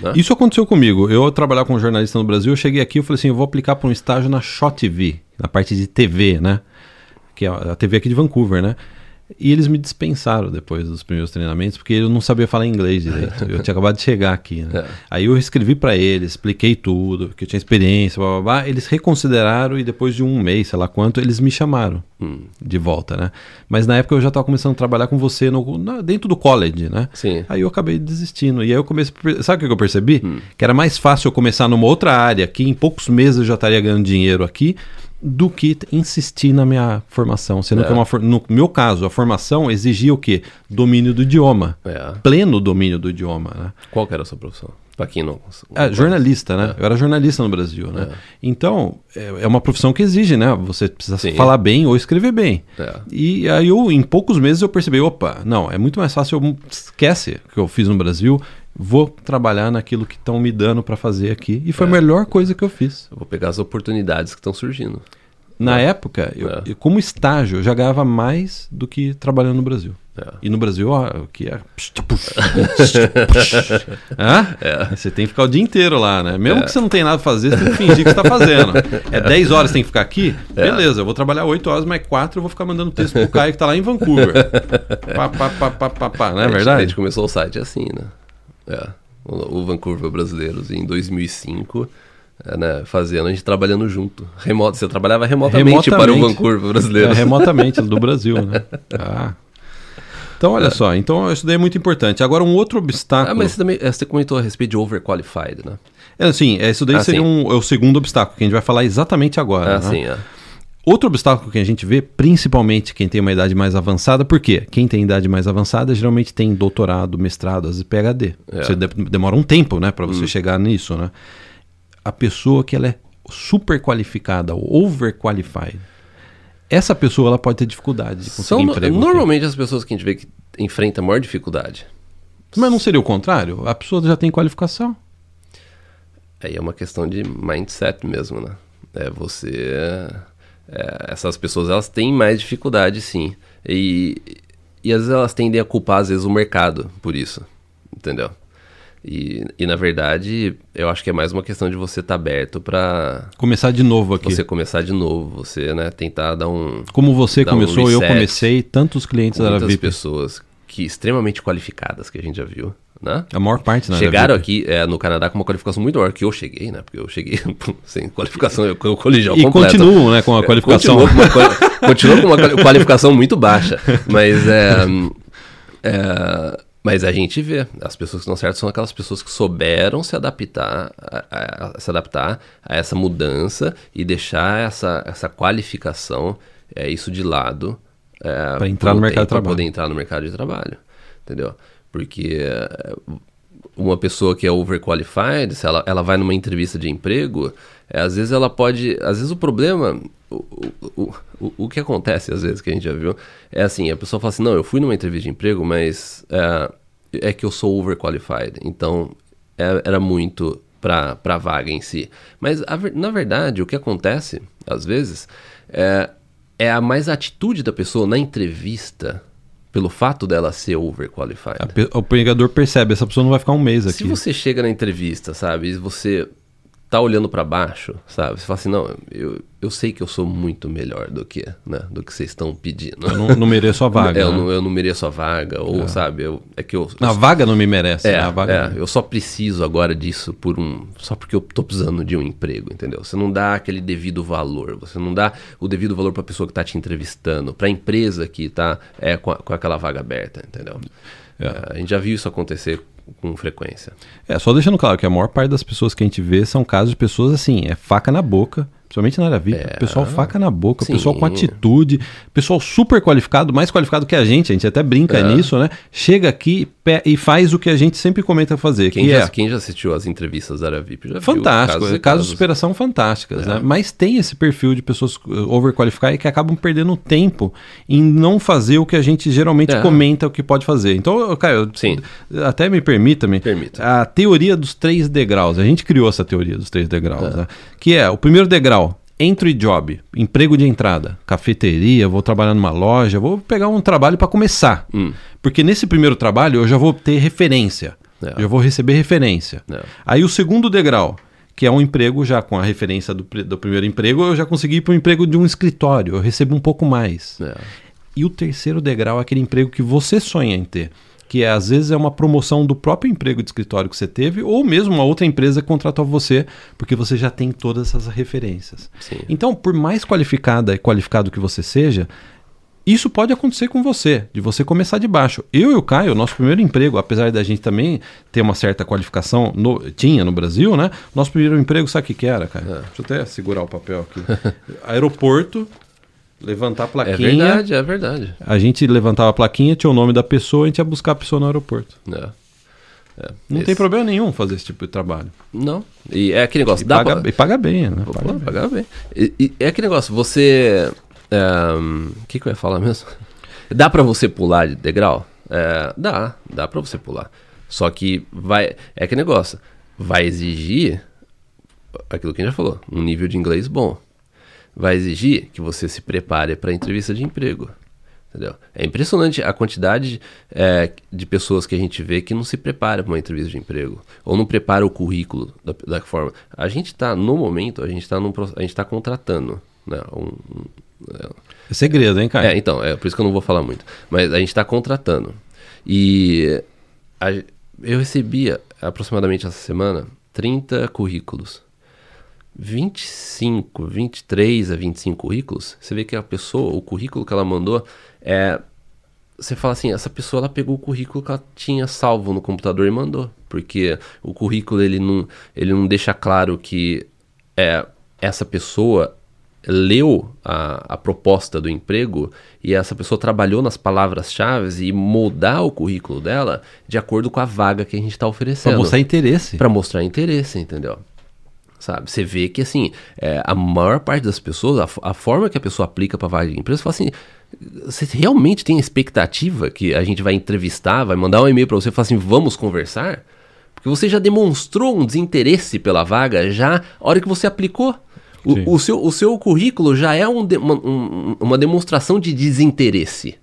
Né? Isso aconteceu comigo. Eu trabalhava como jornalista no Brasil, eu cheguei aqui e falei assim, eu vou aplicar para um estágio na Shot TV, na parte de TV, né? Que é a TV aqui de Vancouver, né? E eles me dispensaram depois dos primeiros treinamentos, porque eu não sabia falar inglês direito. Eu tinha acabado de chegar aqui, né? É. Aí eu escrevi para eles, expliquei tudo, que eu tinha experiência, blá, blá, blá. Eles reconsideraram e depois de um mês, sei lá quanto, eles me chamaram Hum, de volta, né? Mas na época eu já estava começando a trabalhar com você no, na- dentro do college, né? sim. Aí eu acabei desistindo. E aí eu comecei. Sabe o que eu percebi? Hum. Que era mais fácil eu começar numa outra área, que em poucos meses eu já estaria ganhando dinheiro aqui, do que insistir na minha formação. Sendo É. que uma for- no meu caso, a formação exigia o quê? Domínio do idioma. É. Pleno domínio do idioma, né? Qual que era a sua profissão? Pra quem não... É, jornalista, né? É. Eu era jornalista no Brasil, né? É. Então, é é uma profissão que exige, né? Você precisa Sim. falar bem ou escrever bem. É. E aí eu, em poucos meses, eu percebi, opa, não, é muito mais fácil, eu esquece o que eu fiz no Brasil, vou trabalhar naquilo que estão me dando para fazer aqui. E foi a É. melhor coisa que eu fiz. Eu vou pegar as oportunidades que estão surgindo. Na É. época, eu- É. eu, como estágio, eu já ganhava mais do que trabalhando no Brasil. É. E no Brasil, ó, o que é. Hã? Você tem que ficar o dia inteiro lá, né? Mesmo É. que você não tenha nada pra fazer, você tem que fingir que você tá fazendo. É 10 horas que tem que ficar aqui? Beleza, eu vou trabalhar 8 horas, mais 4 eu vou ficar mandando texto pro Caio que tá lá em Vancouver. Pá, pá, pá, pá, pá, pá, não é A gente- A verdade? gente começou o site assim, né? É. O, Vancouver Brasileiros em 2005, é, né? Fazendo, a gente trabalhando junto. Remoto, você trabalhava remotamente, para o Remotamente. Vancouver É, Brasileiros. remotamente, do Brasil, né? Ah. Então, olha só, então isso daí é muito importante. Agora, um outro obstáculo. Ah, mas você também é, você comentou a respeito de overqualified, né? É assim, é, isso daí Ah, seria sim. um, é o segundo obstáculo, que a gente vai falar exatamente agora. Ah, né? sim, é. Outro obstáculo que a gente vê, principalmente quem tem uma idade mais avançada, por quê? Quem tem idade mais avançada geralmente tem doutorado, mestrado, às vezes PhD. É. Você de- demora um tempo, né, para você chegar nisso, né? A pessoa que ela é super qualificada, overqualified, essa pessoa ela pode ter dificuldade de conseguir São no- emprego. aqui. normalmente as pessoas que a gente vê que enfrentam a maior dificuldade. Mas não seria o contrário? A pessoa já tem qualificação. Aí é uma questão de mindset mesmo, né? É você. É, essas pessoas elas têm mais dificuldade, sim. E, e às vezes elas tendem a culpar, às vezes, o mercado por isso. Entendeu? E, e na verdade, eu acho que é mais uma questão de você estar aberto para Começar de novo aqui. você começar de novo, você, né, tentar dar um. Como você Dá um começou, eu comecei, tantos clientes da VIP. pessoas que extremamente qualificadas que a gente já viu, né? A maior parte na Chegaram aqui é, no Canadá com uma qualificação muito maior que eu cheguei, né? Porque eu cheguei sem qualificação, eu, eu colegial E completo. continuam, né, com a qualificação. Continuou com uma, qualificação muito baixa. Mas é, é, Mas a gente vê, as pessoas que estão certas são aquelas pessoas que souberam se adaptar a, a- a- se adaptar a essa mudança e deixar essa, essa qualificação, é, isso de lado. É, Pra entrar no mercado de tempo, trabalho. poder entrar no mercado de trabalho. Entendeu? Porque é, uma pessoa que é overqualified, se ela, ela vai numa entrevista de emprego, é, às vezes ela pode. Às vezes o problema. O, o, o, o que acontece, às vezes, que a gente já viu, é assim: a pessoa fala assim, não, eu fui numa entrevista de emprego, mas é, é que eu sou overqualified. Então, é- era muito pra, pra vaga em si. Mas, a na verdade, o que acontece, às vezes, é, é a mais atitude da pessoa na entrevista, pelo fato dela ser overqualified. Pe- O pregador percebe, essa pessoa não vai ficar um mês Se aqui. você chega na entrevista, sabe, e você tá olhando pra baixo, sabe, você fala assim, não, eu, eu sei que eu sou muito melhor do que, né, do que vocês estão pedindo. Eu não, não mereço a vaga. É, eu, né? não, eu não mereço a vaga, ou, sabe, eu, é que eu... A vaga não me merece. é, né? A vaga é, eu só preciso agora disso por um. Só porque eu tô precisando de um emprego, entendeu? Você não dá aquele devido valor, você não dá o devido valor pra pessoa que tá te entrevistando, pra empresa que tá é, com, a- com aquela vaga aberta, entendeu? É, a gente já viu isso acontecer com frequência. É, só deixando claro que a maior parte das pessoas que a gente vê são casos de pessoas assim, é faca na boca, principalmente na área VIP. É. Pessoal faca na boca, Sim. pessoal com atitude, pessoal super qualificado, mais qualificado que a gente, a gente até brinca É. nisso, né? Chega aqui e faz o que a gente sempre comenta fazer, Quem que já, é quem já assistiu às entrevistas da área VIP já viu fantástico, casos é casos de superação fantásticas, É. né? Mas tem esse perfil de pessoas uh, overqualificadas que acabam perdendo tempo em não fazer o que a gente geralmente É. comenta o que pode fazer. Então, Caio, Sim. até me permita-me, Permita. a teoria dos três degraus. A gente criou essa teoria dos três degraus, É. né? Que é o primeiro degrau, entry job, emprego de entrada, cafeteria, vou trabalhar numa loja, vou pegar um trabalho para começar. Hum. Porque nesse primeiro trabalho eu já vou ter referência, É. já vou receber referência. É. Aí o segundo degrau, que é um emprego já com a referência do, do primeiro emprego, eu já consegui ir para o emprego de um escritório, eu recebo um pouco mais. É. E o terceiro degrau é aquele emprego que você sonha em ter. Que é, às vezes é uma promoção do próprio emprego de escritório que você teve, ou mesmo uma outra empresa contratou você, porque você já tem todas essas referências. Sim. Então, por mais qualificada e qualificado que você seja, isso pode acontecer com você, de você começar de baixo. Eu e o Caio, nosso primeiro emprego, apesar da gente também ter uma certa qualificação, no- tinha no Brasil, né? Nosso primeiro emprego, sabe o que, que era, Caio? Deixa eu até segurar o papel aqui. Aeroporto, levantar a É plaquinha. verdade, é verdade. A gente levantava a plaquinha, tinha o nome da pessoa, a gente ia buscar a pessoa no aeroporto. É. É. Não Esse- tem problema nenhum fazer esse tipo de trabalho. Não. E é aquele negócio. E dá paga, pra- e paga bem, né? Pô, Paga bem. pagar bem. E, e é aquele negócio, você. é, O que, que eu ia falar mesmo? Dá pra você pular de degrau? É, dá, dá pra você pular. Só que vai. É aquele negócio. Vai exigir aquilo que a gente já falou, um nível de inglês bom. Vai exigir que você se prepare para entrevista de emprego. Entendeu? É impressionante a quantidade é, de pessoas que a gente vê que não se prepara para uma entrevista de emprego. Ou não prepara o currículo da, da forma. A gente está, no momento, a gente está a gente tá contratando. Né, um, um- É segredo, hein, Caio? é, então, é por isso que eu não vou falar muito. Mas a gente está contratando. E a- eu recebia aproximadamente essa semana 30 currículos. 25, 23 a 25 currículos. Você vê que a pessoa, o currículo que ela mandou é. Você fala assim, essa pessoa ela pegou o currículo que ela tinha salvo no computador e mandou. Porque o currículo ele não, ele não deixa claro que é, essa pessoa leu a, a proposta do emprego e essa pessoa trabalhou nas palavras-chave e moldar o currículo dela de acordo com a vaga que a gente está oferecendo. Para mostrar interesse. Para mostrar interesse, entendeu? Sabe? Você vê que, assim, é, a maior parte das pessoas, a, a forma que a pessoa aplica para vaga de emprego, você fala assim, você realmente tem expectativa que a gente vai entrevistar, vai mandar um e-mail para você e falar assim, vamos conversar? Porque você já demonstrou um desinteresse pela vaga já a hora que você aplicou. O, o, seu, o seu currículo já é um de, uma, um, uma demonstração de desinteresse.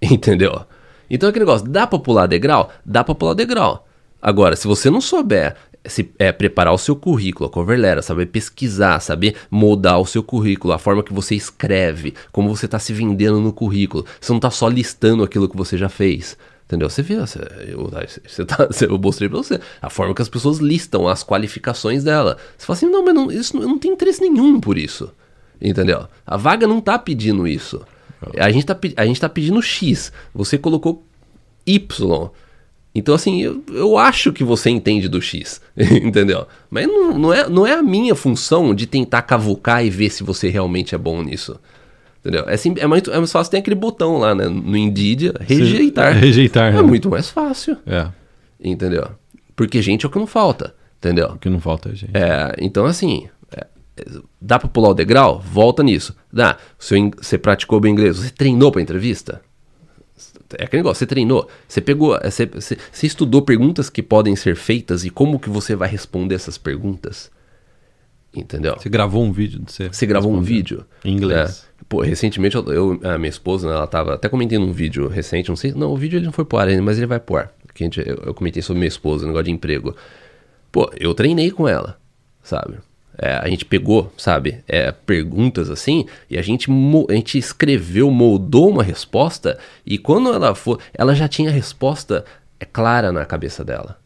Entendeu? Então aquele negócio, dá pra pular degrau? Dá pra pular degrau. Agora, se você não souber se, é, preparar o seu currículo, a cover letter, saber pesquisar, saber moldar o seu currículo, a forma que você escreve, como você está se vendendo no currículo, você não está só listando aquilo que você já fez. Entendeu? Você viu, você, eu, você tá, eu mostrei pra você a forma que as pessoas listam as qualificações dela. Você fala assim, não, mas não, isso, eu não tenho interesse nenhum por isso. Entendeu? A vaga não tá pedindo isso. A gente tá, a gente tá pedindo X. Você colocou Y. Então, assim, eu, eu acho que você entende do X, entendeu? Mas não, não, é, não é a minha função de tentar cavucar e ver se você realmente é bom nisso. Entendeu? É, sim, é, muito, é mais fácil, tem aquele botão lá, né? No Indeed, rejeitar. Se, rejeitar, É né? muito mais fácil. É. Entendeu? Porque gente é o que não falta, entendeu? O que não falta é gente. É, então assim, é, dá pra pular o degrau? Volta nisso. Dá. Você, você praticou bem inglês, você treinou pra entrevista? É aquele negócio, você treinou, você pegou, é, você, você, você estudou perguntas que podem ser feitas e como que você vai responder essas perguntas? Entendeu? Você gravou um vídeo de você? Você gravou um vídeo? Em inglês. É. Pô, recentemente eu, eu, a minha esposa, né, ela tava até comentando um vídeo recente, não sei, não, o vídeo ele não foi pro ar ainda, mas ele vai pro ar. Que a gente, eu, eu comentei sobre minha esposa, negócio de emprego. Pô, eu treinei com ela, sabe? É, a gente pegou, sabe, é, perguntas assim, e a gente, a gente escreveu, moldou uma resposta, e quando ela for, ela já tinha a resposta é, clara na cabeça dela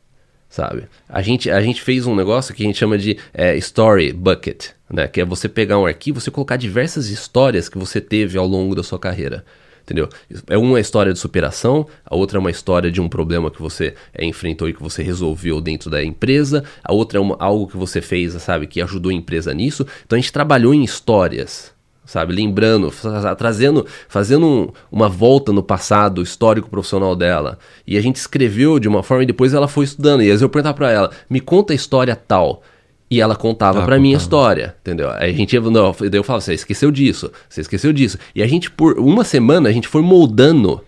sabe? A gente, a gente fez um negócio que a gente chama de é, Story Bucket, né? Que é você pegar um arquivo, você colocar diversas histórias que você teve ao longo da sua carreira. Entendeu? É uma história de superação, a outra é uma história de um problema que você é, enfrentou e que você resolveu dentro da empresa, a outra é uma, algo que você fez, sabe, que ajudou a empresa nisso. Então a gente trabalhou em histórias, sabe? Lembrando, trazendo, fazendo um, uma volta no passado histórico profissional dela. E a gente escreveu de uma forma e depois ela foi estudando. E às vezes eu perguntava para ela, me conta a história tal. E ela contava ah, para mim a história, entendeu? Aí a gente ia, não, daí eu falava, você esqueceu disso, você esqueceu disso. E a gente, por uma semana, a gente foi moldando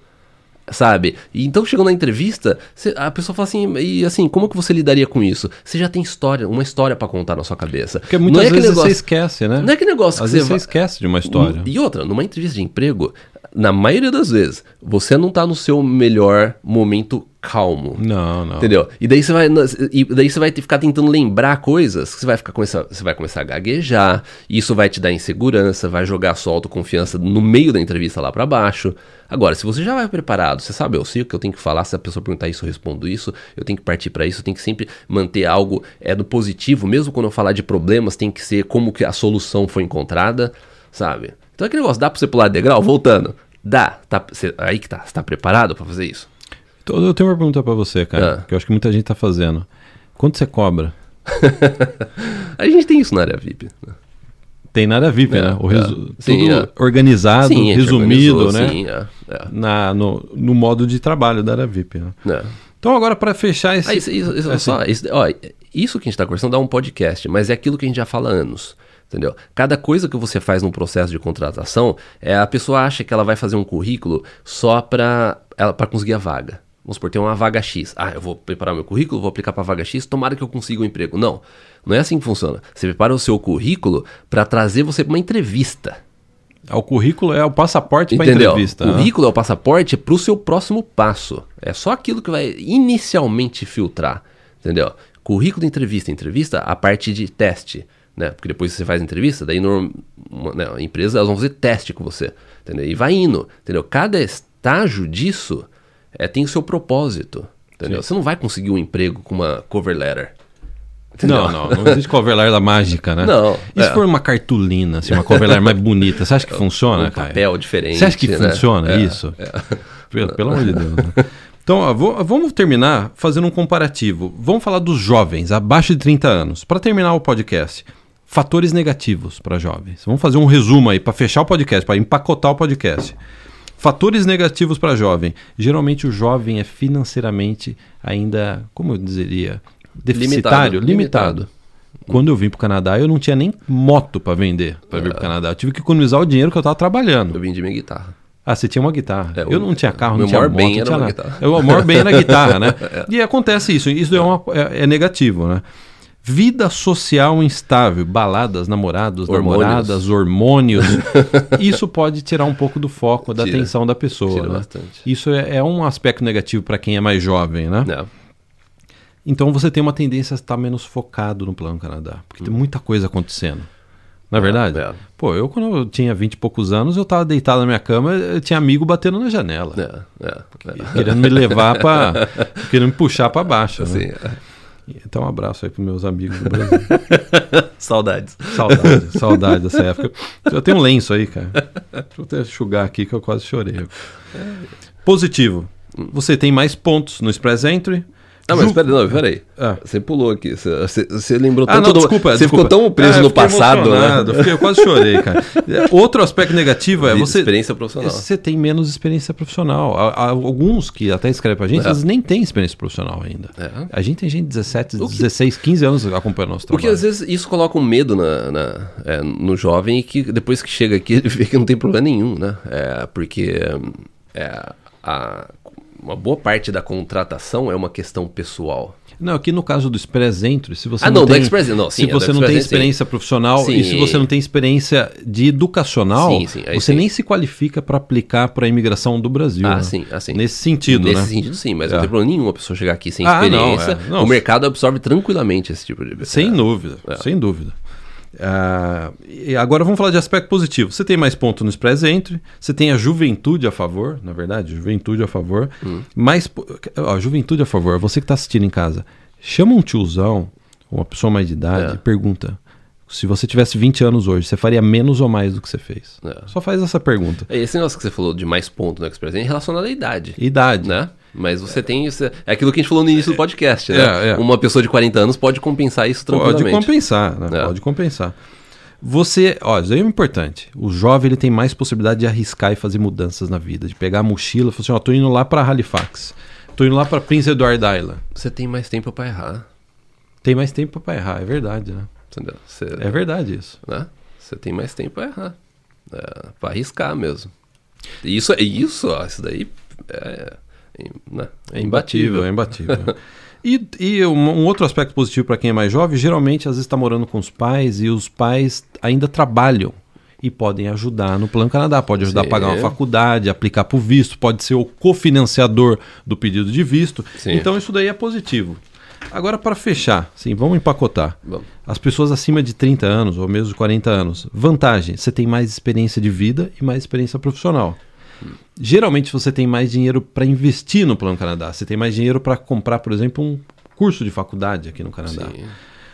sabe? E então chegou na entrevista, cê, a pessoa fala assim, e assim, como que você lidaria com isso? Você já tem história, uma história para contar na sua cabeça. Porque muitas não é vezes negócio, você esquece, né? Não é aquele negócio Às que vezes você, você esquece de uma história. E outra, numa entrevista de emprego, na maioria das vezes, você não tá no seu melhor momento calmo. Não, não. Entendeu? E daí você vai, e daí você vai ficar tentando lembrar coisas, que você vai ficar começar, você vai começar a gaguejar, isso vai te dar insegurança, vai jogar a sua autoconfiança no meio da entrevista lá para baixo. Agora, se você já vai preparado, você sabe, eu sei o que eu tenho que falar, se a pessoa perguntar isso, eu respondo isso, eu tenho que partir para isso, eu tenho que sempre manter algo é do positivo, mesmo quando eu falar de problemas, tem que ser como que a solução foi encontrada, sabe? Então aquele negócio, dá pra você pular de degrau? Voltando. Dá. Tá, cê, aí que tá. Você tá preparado para fazer isso? Então, eu tenho uma pergunta para você, cara, ah. que eu acho que muita gente tá fazendo. Quanto você cobra? a gente tem isso na área VIP. Né? Tem na área VIP, é, né? O resu... é. Sim, tudo é. organizado, sim, resumido, né? Sim, é, é. Na, no, no modo de trabalho da área VIP. Né? É. Então, agora, para fechar esse. Ah, isso, isso, isso, assim. só, isso, ó, isso que a gente está conversando dá um podcast, mas é aquilo que a gente já fala há anos. Entendeu? Cada coisa que você faz no processo de contratação, é, a pessoa acha que ela vai fazer um currículo só para conseguir a vaga. Vamos supor, tem uma vaga X. Ah, eu vou preparar meu currículo, vou aplicar para vaga X, tomara que eu consiga um emprego. Não, não é assim que funciona. Você prepara o seu currículo para trazer você para uma entrevista. Ah, o currículo é o passaporte para entrevista. O currículo é o passaporte para o seu próximo passo. É só aquilo que vai inicialmente filtrar. Entendeu? Currículo de entrevista. Entrevista, a parte de teste né? Porque depois você faz entrevista, daí norm, né, a empresa elas vão fazer teste com você, entendeu? E vai indo, entendeu? Cada estágio disso é, tem o seu propósito, entendeu? Sim. Você não vai conseguir um emprego com uma cover letter. Entendeu? Não, não, não existe cover letter da mágica, né? Não. E se é. for uma cartolina, assim, uma cover letter mais bonita, você acha que funciona, um cara? papel diferente. Você acha que né? funciona é, isso? É. Pelo, pelo amor de Deus. Né? Então, ó, vou, vamos terminar fazendo um comparativo. Vamos falar dos jovens, abaixo de 30 anos, para terminar o podcast. Fatores negativos para jovens. Vamos fazer um resumo aí para fechar o podcast, para empacotar o podcast. Fatores negativos para jovem. Geralmente o jovem é financeiramente ainda, como eu dizeria, deficitário, limitado. limitado. Quando eu vim para o Canadá, eu não tinha nem moto para vender para vir para o é. Canadá. Eu tive que economizar o dinheiro que eu estava trabalhando. Eu vendi minha guitarra. Ah, você tinha uma guitarra. É, eu não tinha carro, não tinha moto, bem não tinha nada. Guitarra. Eu, o maior bem era guitarra, né? é. E acontece isso. Isso é, uma, é, é negativo, né? Vida social instável, baladas, namorados, hormônios. namoradas, hormônios. isso pode tirar um pouco do foco, da Tira. atenção da pessoa. Tira né? bastante. Isso é, é, um aspecto negativo para quem é mais jovem, né? É. Então você tem uma tendência a estar menos focado no Plano Canadá, porque hum. tem muita coisa acontecendo. Não é verdade? É, é. Pô, eu quando eu tinha 20 e poucos anos, eu tava deitado na minha cama, eu tinha amigo batendo na janela. É, é, é. querendo me levar para querendo me puxar para baixo. Assim, né? Então um abraço aí pros meus amigos do Brasil. Saudades. Saudades, saudades dessa época. Eu tenho um lenço aí, cara. Deixa eu até enxugar aqui que eu quase chorei. Positivo. Você tem mais pontos no Express Entry não, mas peraí, não, peraí. Ah. Você pulou aqui. Você, você lembrou tanto. Ah, não, desculpa, do... Você desculpa. ficou tão preso ah, no passado, né? Eu, fiquei, eu quase chorei, cara. Outro aspecto negativo é você. Experiência profissional. Você tem menos experiência profissional. Alguns que até escrevem pra gente, é. eles nem têm experiência profissional ainda. É. A gente tem gente de 17, que... 16, 15 anos acompanhando nosso trabalho. Porque às vezes isso coloca um medo na, na é, no jovem e que depois que chega aqui ele vê que não tem problema nenhum, né? É, porque. É, a, uma boa parte da contratação é uma questão pessoal. Não, aqui no caso do Express Entry, se você ah, não, não tem, do Express, não, sim, se você não tem experiência sim. profissional sim. e se você não tem experiência de educacional, você nem se qualifica para aplicar para a imigração do Brasil. Ah, né? sim, assim. Nesse sentido, Nesse né? sentido, sim, mas é. não tem problema nenhum a pessoa chegar aqui sem ah, experiência. Não, é. não, o mercado absorve tranquilamente esse tipo de... Sem é. dúvida, sem dúvida. Uh, e agora vamos falar de aspecto positivo. Você tem mais pontos no Express Entry, você tem a juventude a favor, na verdade, juventude a favor. Hum. Mais, ó, juventude a favor, você que está assistindo em casa, chama um tiozão, uma pessoa mais de idade, é. e pergunta: se você tivesse 20 anos hoje, você faria menos ou mais do que você fez? É. Só faz essa pergunta. É, esse negócio que você falou de mais pontos no Express é relacionado à idade. Idade. Né? Mas você tem. Isso, é aquilo que a gente falou no início do podcast, né? É, é. Uma pessoa de 40 anos pode compensar isso tranquilamente. Pode compensar, né? É. Pode compensar. Você, ó, isso aí é importante. O jovem ele tem mais possibilidade de arriscar e fazer mudanças na vida, de pegar a mochila e falar assim, ó, tô indo lá para Halifax. Tô indo lá para Prince Edward Island. Você tem mais tempo para errar. Tem mais tempo para errar, é verdade, né? Entendeu? Você, é verdade isso. Né? Você tem mais tempo para errar. É, para arriscar mesmo. Isso, isso, ó, isso daí é? É imbatível, é imbatível. e, e um, um, outro aspecto positivo para quem é mais jovem, geralmente às vezes está morando com os pais e os pais ainda trabalham e podem ajudar no Plano Canadá, pode ajudar Sim. a pagar uma faculdade, aplicar para o visto, pode ser o cofinanciador do pedido de visto. Sim. Então isso daí é positivo. Agora para fechar, sim, vamos empacotar. As pessoas acima de 30 anos ou mesmo 40 anos, vantagem, você tem mais experiência de vida e mais experiência profissional. Geralmente você tem mais dinheiro para investir no Plano Canadá. Você tem mais dinheiro para comprar, por exemplo, um curso de faculdade aqui no Canadá. Sim.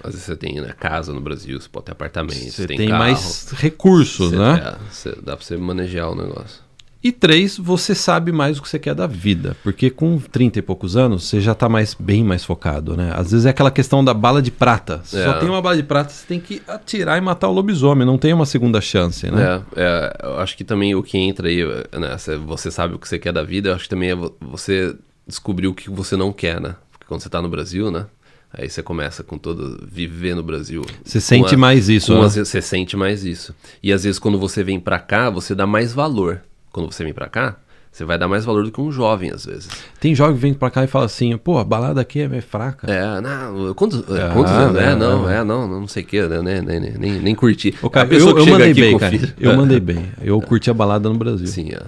Às vezes você tem né, casa no Brasil, você pode ter apartamento, você, você tem, tem carro, mais recursos, né? É, você, dá para você manejar o negócio. E três, você sabe mais o que você quer da vida. Porque com 30 e poucos anos, você já está mais, bem mais focado, né? Às vezes é aquela questão da bala de prata. é. só tem uma bala de prata, você tem que atirar e matar o lobisomem. Não tem uma segunda chance, né? É, é eu acho que também o que entra aí, né? Você sabe o que você quer da vida, eu acho que também é você descobrir o que você não quer, né? Porque quando você está no Brasil, né? Aí você começa com todo. viver no Brasil. Você sente a, mais isso, né? você sente mais isso. E às vezes quando você vem para cá, você dá mais valor quando você vem para cá, você vai dar mais valor do que um jovem, às vezes. Tem jovem que vem pra cá e fala assim, pô, a balada aqui é fraca. É, não, quantos, é, quantos anos? É, não, é, não, não sei o que, né, nem, nem, nem, nem curti. O cara, eu, eu mandei bem, cara. Eu mandei bem. Eu curti a balada no Brasil. Sim, é.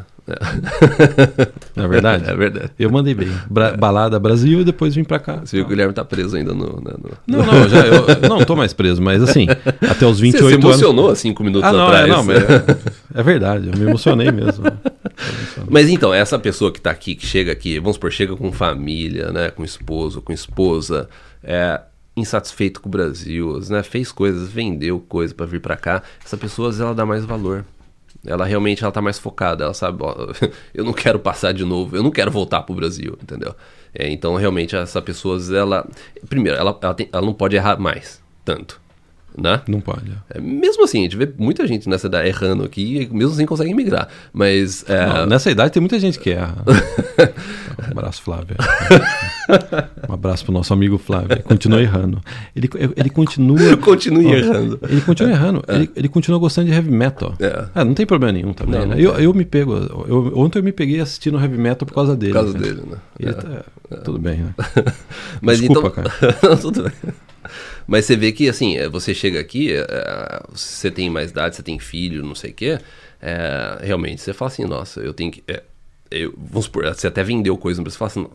Não é verdade? É verdade. Eu mandei bem. Bra balada Brasil e depois vim pra cá. Você viu que o Guilherme tá preso ainda no. Né, no... Não, não, já, eu não tô mais preso, mas assim, até os 28 Você se emocionou anos... cinco minutos ah, não, atrás. É, não, é, é, verdade, eu me emocionei mesmo. Mas então, essa pessoa que tá aqui, que chega aqui, vamos supor, chega com família, né? Com esposo, com esposa, é, insatisfeito com o Brasil, né? Fez coisas, vendeu coisas para vir para cá. Essa pessoa, ela dá mais valor. Ela realmente ela tá mais focada, ela sabe, ó, eu não quero passar de novo, eu não quero voltar pro Brasil, entendeu? É, então realmente essa pessoa, ela. Primeiro, ela, ela, tem, ela não pode errar mais, tanto. Né? Não pode. É, mesmo assim, a gente vê muita gente nessa idade errando aqui e mesmo assim consegue migrar. Mas. É... Não, nessa idade tem muita gente que erra. um abraço, Flávio. um abraço pro nosso amigo Flávio. Continua errando. Ele, ele continua. continua errando. Ele continua errando. É. Ele, ele continua gostando de heavy metal. É. Ah, não tem problema nenhum também. Não, né? não eu, eu me pego. Eu, ontem eu me peguei assistindo heavy metal por causa dele. Por causa dele, né? É. Tá, tudo bem, né? Mas Desculpa, então... cara. tudo bem. Mas você vê que, assim, é, você chega aqui, é, você tem mais idade, você tem filho, não sei o quê, é, realmente você fala assim, nossa, eu tenho que... É, eu, vamos supor, você até vendeu coisa, mas você fala assim,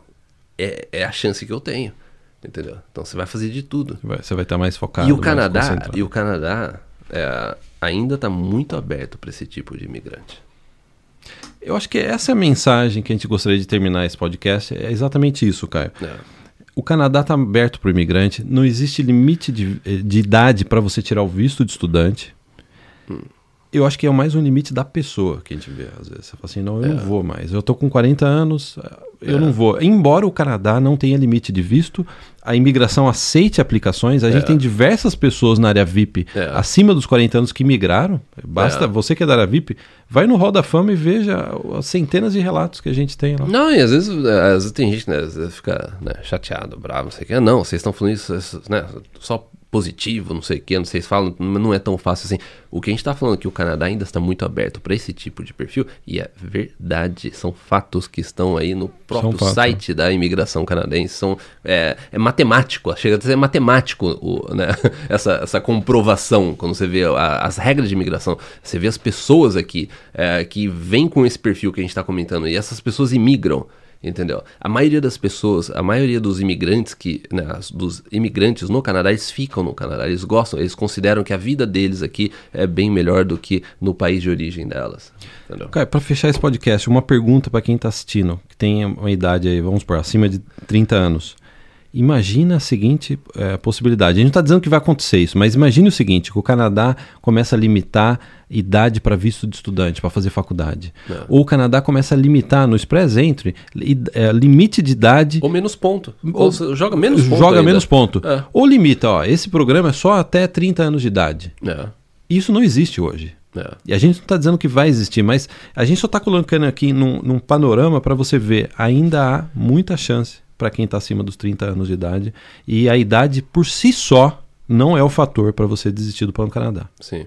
é, é a chance que eu tenho, entendeu? Então você vai fazer de tudo. Você vai estar mais focado. E o Canadá, e o Canadá é, ainda está muito aberto para esse tipo de imigrante. Eu acho que essa é a mensagem que a gente gostaria de terminar esse podcast. É exatamente isso, Caio. É. O Canadá está aberto para o imigrante, não existe limite de, de idade para você tirar o visto de estudante. Hum. Eu acho que é mais um limite da pessoa que a gente vê. Às vezes você fala assim: não, eu é. não vou mais. Eu estou com 40 anos, eu é. não vou. Embora o Canadá não tenha limite de visto, a imigração aceite aplicações. A é. gente tem diversas pessoas na área VIP é. acima dos 40 anos que migraram. Basta, é. você que é da área VIP, vai no Hall da Fama e veja as centenas de relatos que a gente tem lá. Não, e às vezes, às vezes tem gente né, às vezes fica né, chateado, bravo, não sei o que. Não, vocês estão falando isso né, só positivo, não sei o que, não sei se falam, não é tão fácil assim. O que a gente está falando é que o Canadá ainda está muito aberto para esse tipo de perfil e é verdade, são fatos que estão aí no próprio site da imigração canadense, são é, é, matemático, chega a ser matemático o, né, essa, essa comprovação quando você vê a, as regras de imigração, você vê as pessoas aqui é, que vêm com esse perfil que a gente está comentando e essas pessoas imigram entendeu? A maioria das pessoas, a maioria dos imigrantes que, né, dos imigrantes no Canadá, eles ficam no Canadá, eles gostam, eles consideram que a vida deles aqui é bem melhor do que no país de origem delas. para fechar esse podcast, uma pergunta para quem está assistindo, que tem uma idade aí, vamos por acima de 30 anos. Imagina a seguinte é, possibilidade. A gente não está dizendo que vai acontecer isso, mas imagine o seguinte: que o Canadá começa a limitar idade para visto de estudante, para fazer faculdade. É. Ou o Canadá começa a limitar no Express Entry é, limite de idade. Ou menos ponto. Ou, ou joga menos ponto. Joga ainda. menos ponto. É. Ou limita, ó, esse programa é só até 30 anos de idade. É. Isso não existe hoje. É. E a gente não está dizendo que vai existir, mas a gente só está colocando aqui num, num panorama para você ver, ainda há muita chance para quem está acima dos 30 anos de idade. E a idade por si só não é o fator para você desistir do plano Canadá. Sim.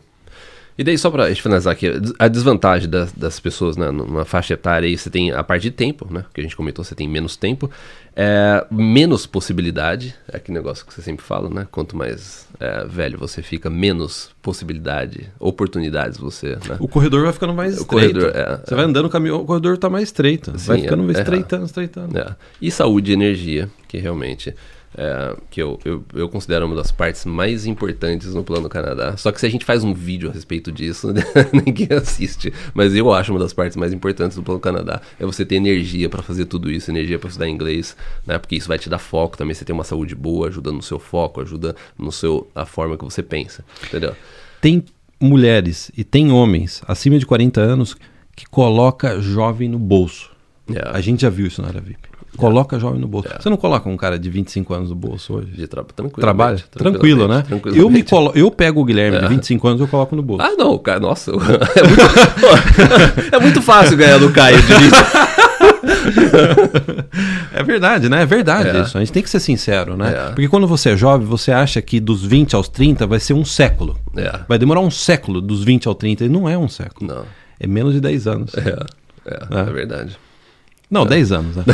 E daí, só para finalizar aqui, a desvantagem das, das pessoas né, numa faixa etária aí, você tem a parte de tempo, né? Que a gente comentou, você tem menos tempo, é, menos possibilidade, é aquele negócio que você sempre fala, né? Quanto mais é, velho você fica, menos possibilidade, oportunidades você. Né? O corredor vai ficando mais o estreito. Corredor, é, você vai andando no caminho, o corredor está mais estreito. Sim, vai ficando é, estreitando, estreitando. É. E saúde e energia, que realmente é, que eu, eu, eu, considero uma das partes mais importantes no Plano Canadá. Só que se a gente faz um vídeo a respeito disso, ninguém assiste. Mas eu acho uma das partes mais importantes do Plano Canadá é você ter energia para fazer tudo isso, energia para estudar inglês, né? Porque isso vai te dar foco também. Você tem uma saúde boa, ajuda no seu foco, ajuda no seu a forma que você pensa, entendeu? Tem mulheres e tem homens acima de 40 anos que coloca jovem no bolso. Yeah. É. A gente já viu isso na área VIP. Coloca jovem no bolso. É. Você não coloca um cara de 25 anos no bolso hoje? De tra tranquilo. Trabalha? Tranquilo, né? Eu, me colo eu pego o Guilherme é. de 25 anos e eu coloco no bolso. Ah, não, cara, nossa. É muito, é muito fácil ganhar do Caio de 20. é verdade, né? É verdade é. isso. A gente tem que ser sincero, né? É. Porque quando você é jovem, você acha que dos 20 aos 30 vai ser um século. É. Vai demorar um século dos 20 ao 30 e não é um século. Não. É menos de 10 anos. É, é, é verdade. Não, 10 anos. Né?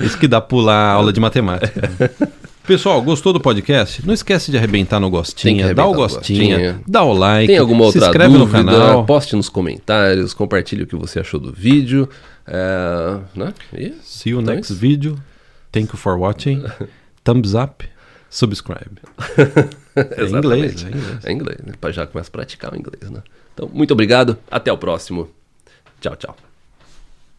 isso que dá pular a aula de matemática. Pessoal, gostou do podcast? Não esquece de arrebentar no gostinho, dá o gostinho, gostinho, dá o like, Tem alguma outra se inscreve dúvida, no canal, poste nos comentários, compartilhe o que você achou do vídeo. É, né? E, See you então next é video. Thank you for watching. Thumbs up, subscribe. é inglês, é inglês. É inglês, né? Já começa a praticar o inglês, né? Então, muito obrigado, até o próximo. Tchau, tchau.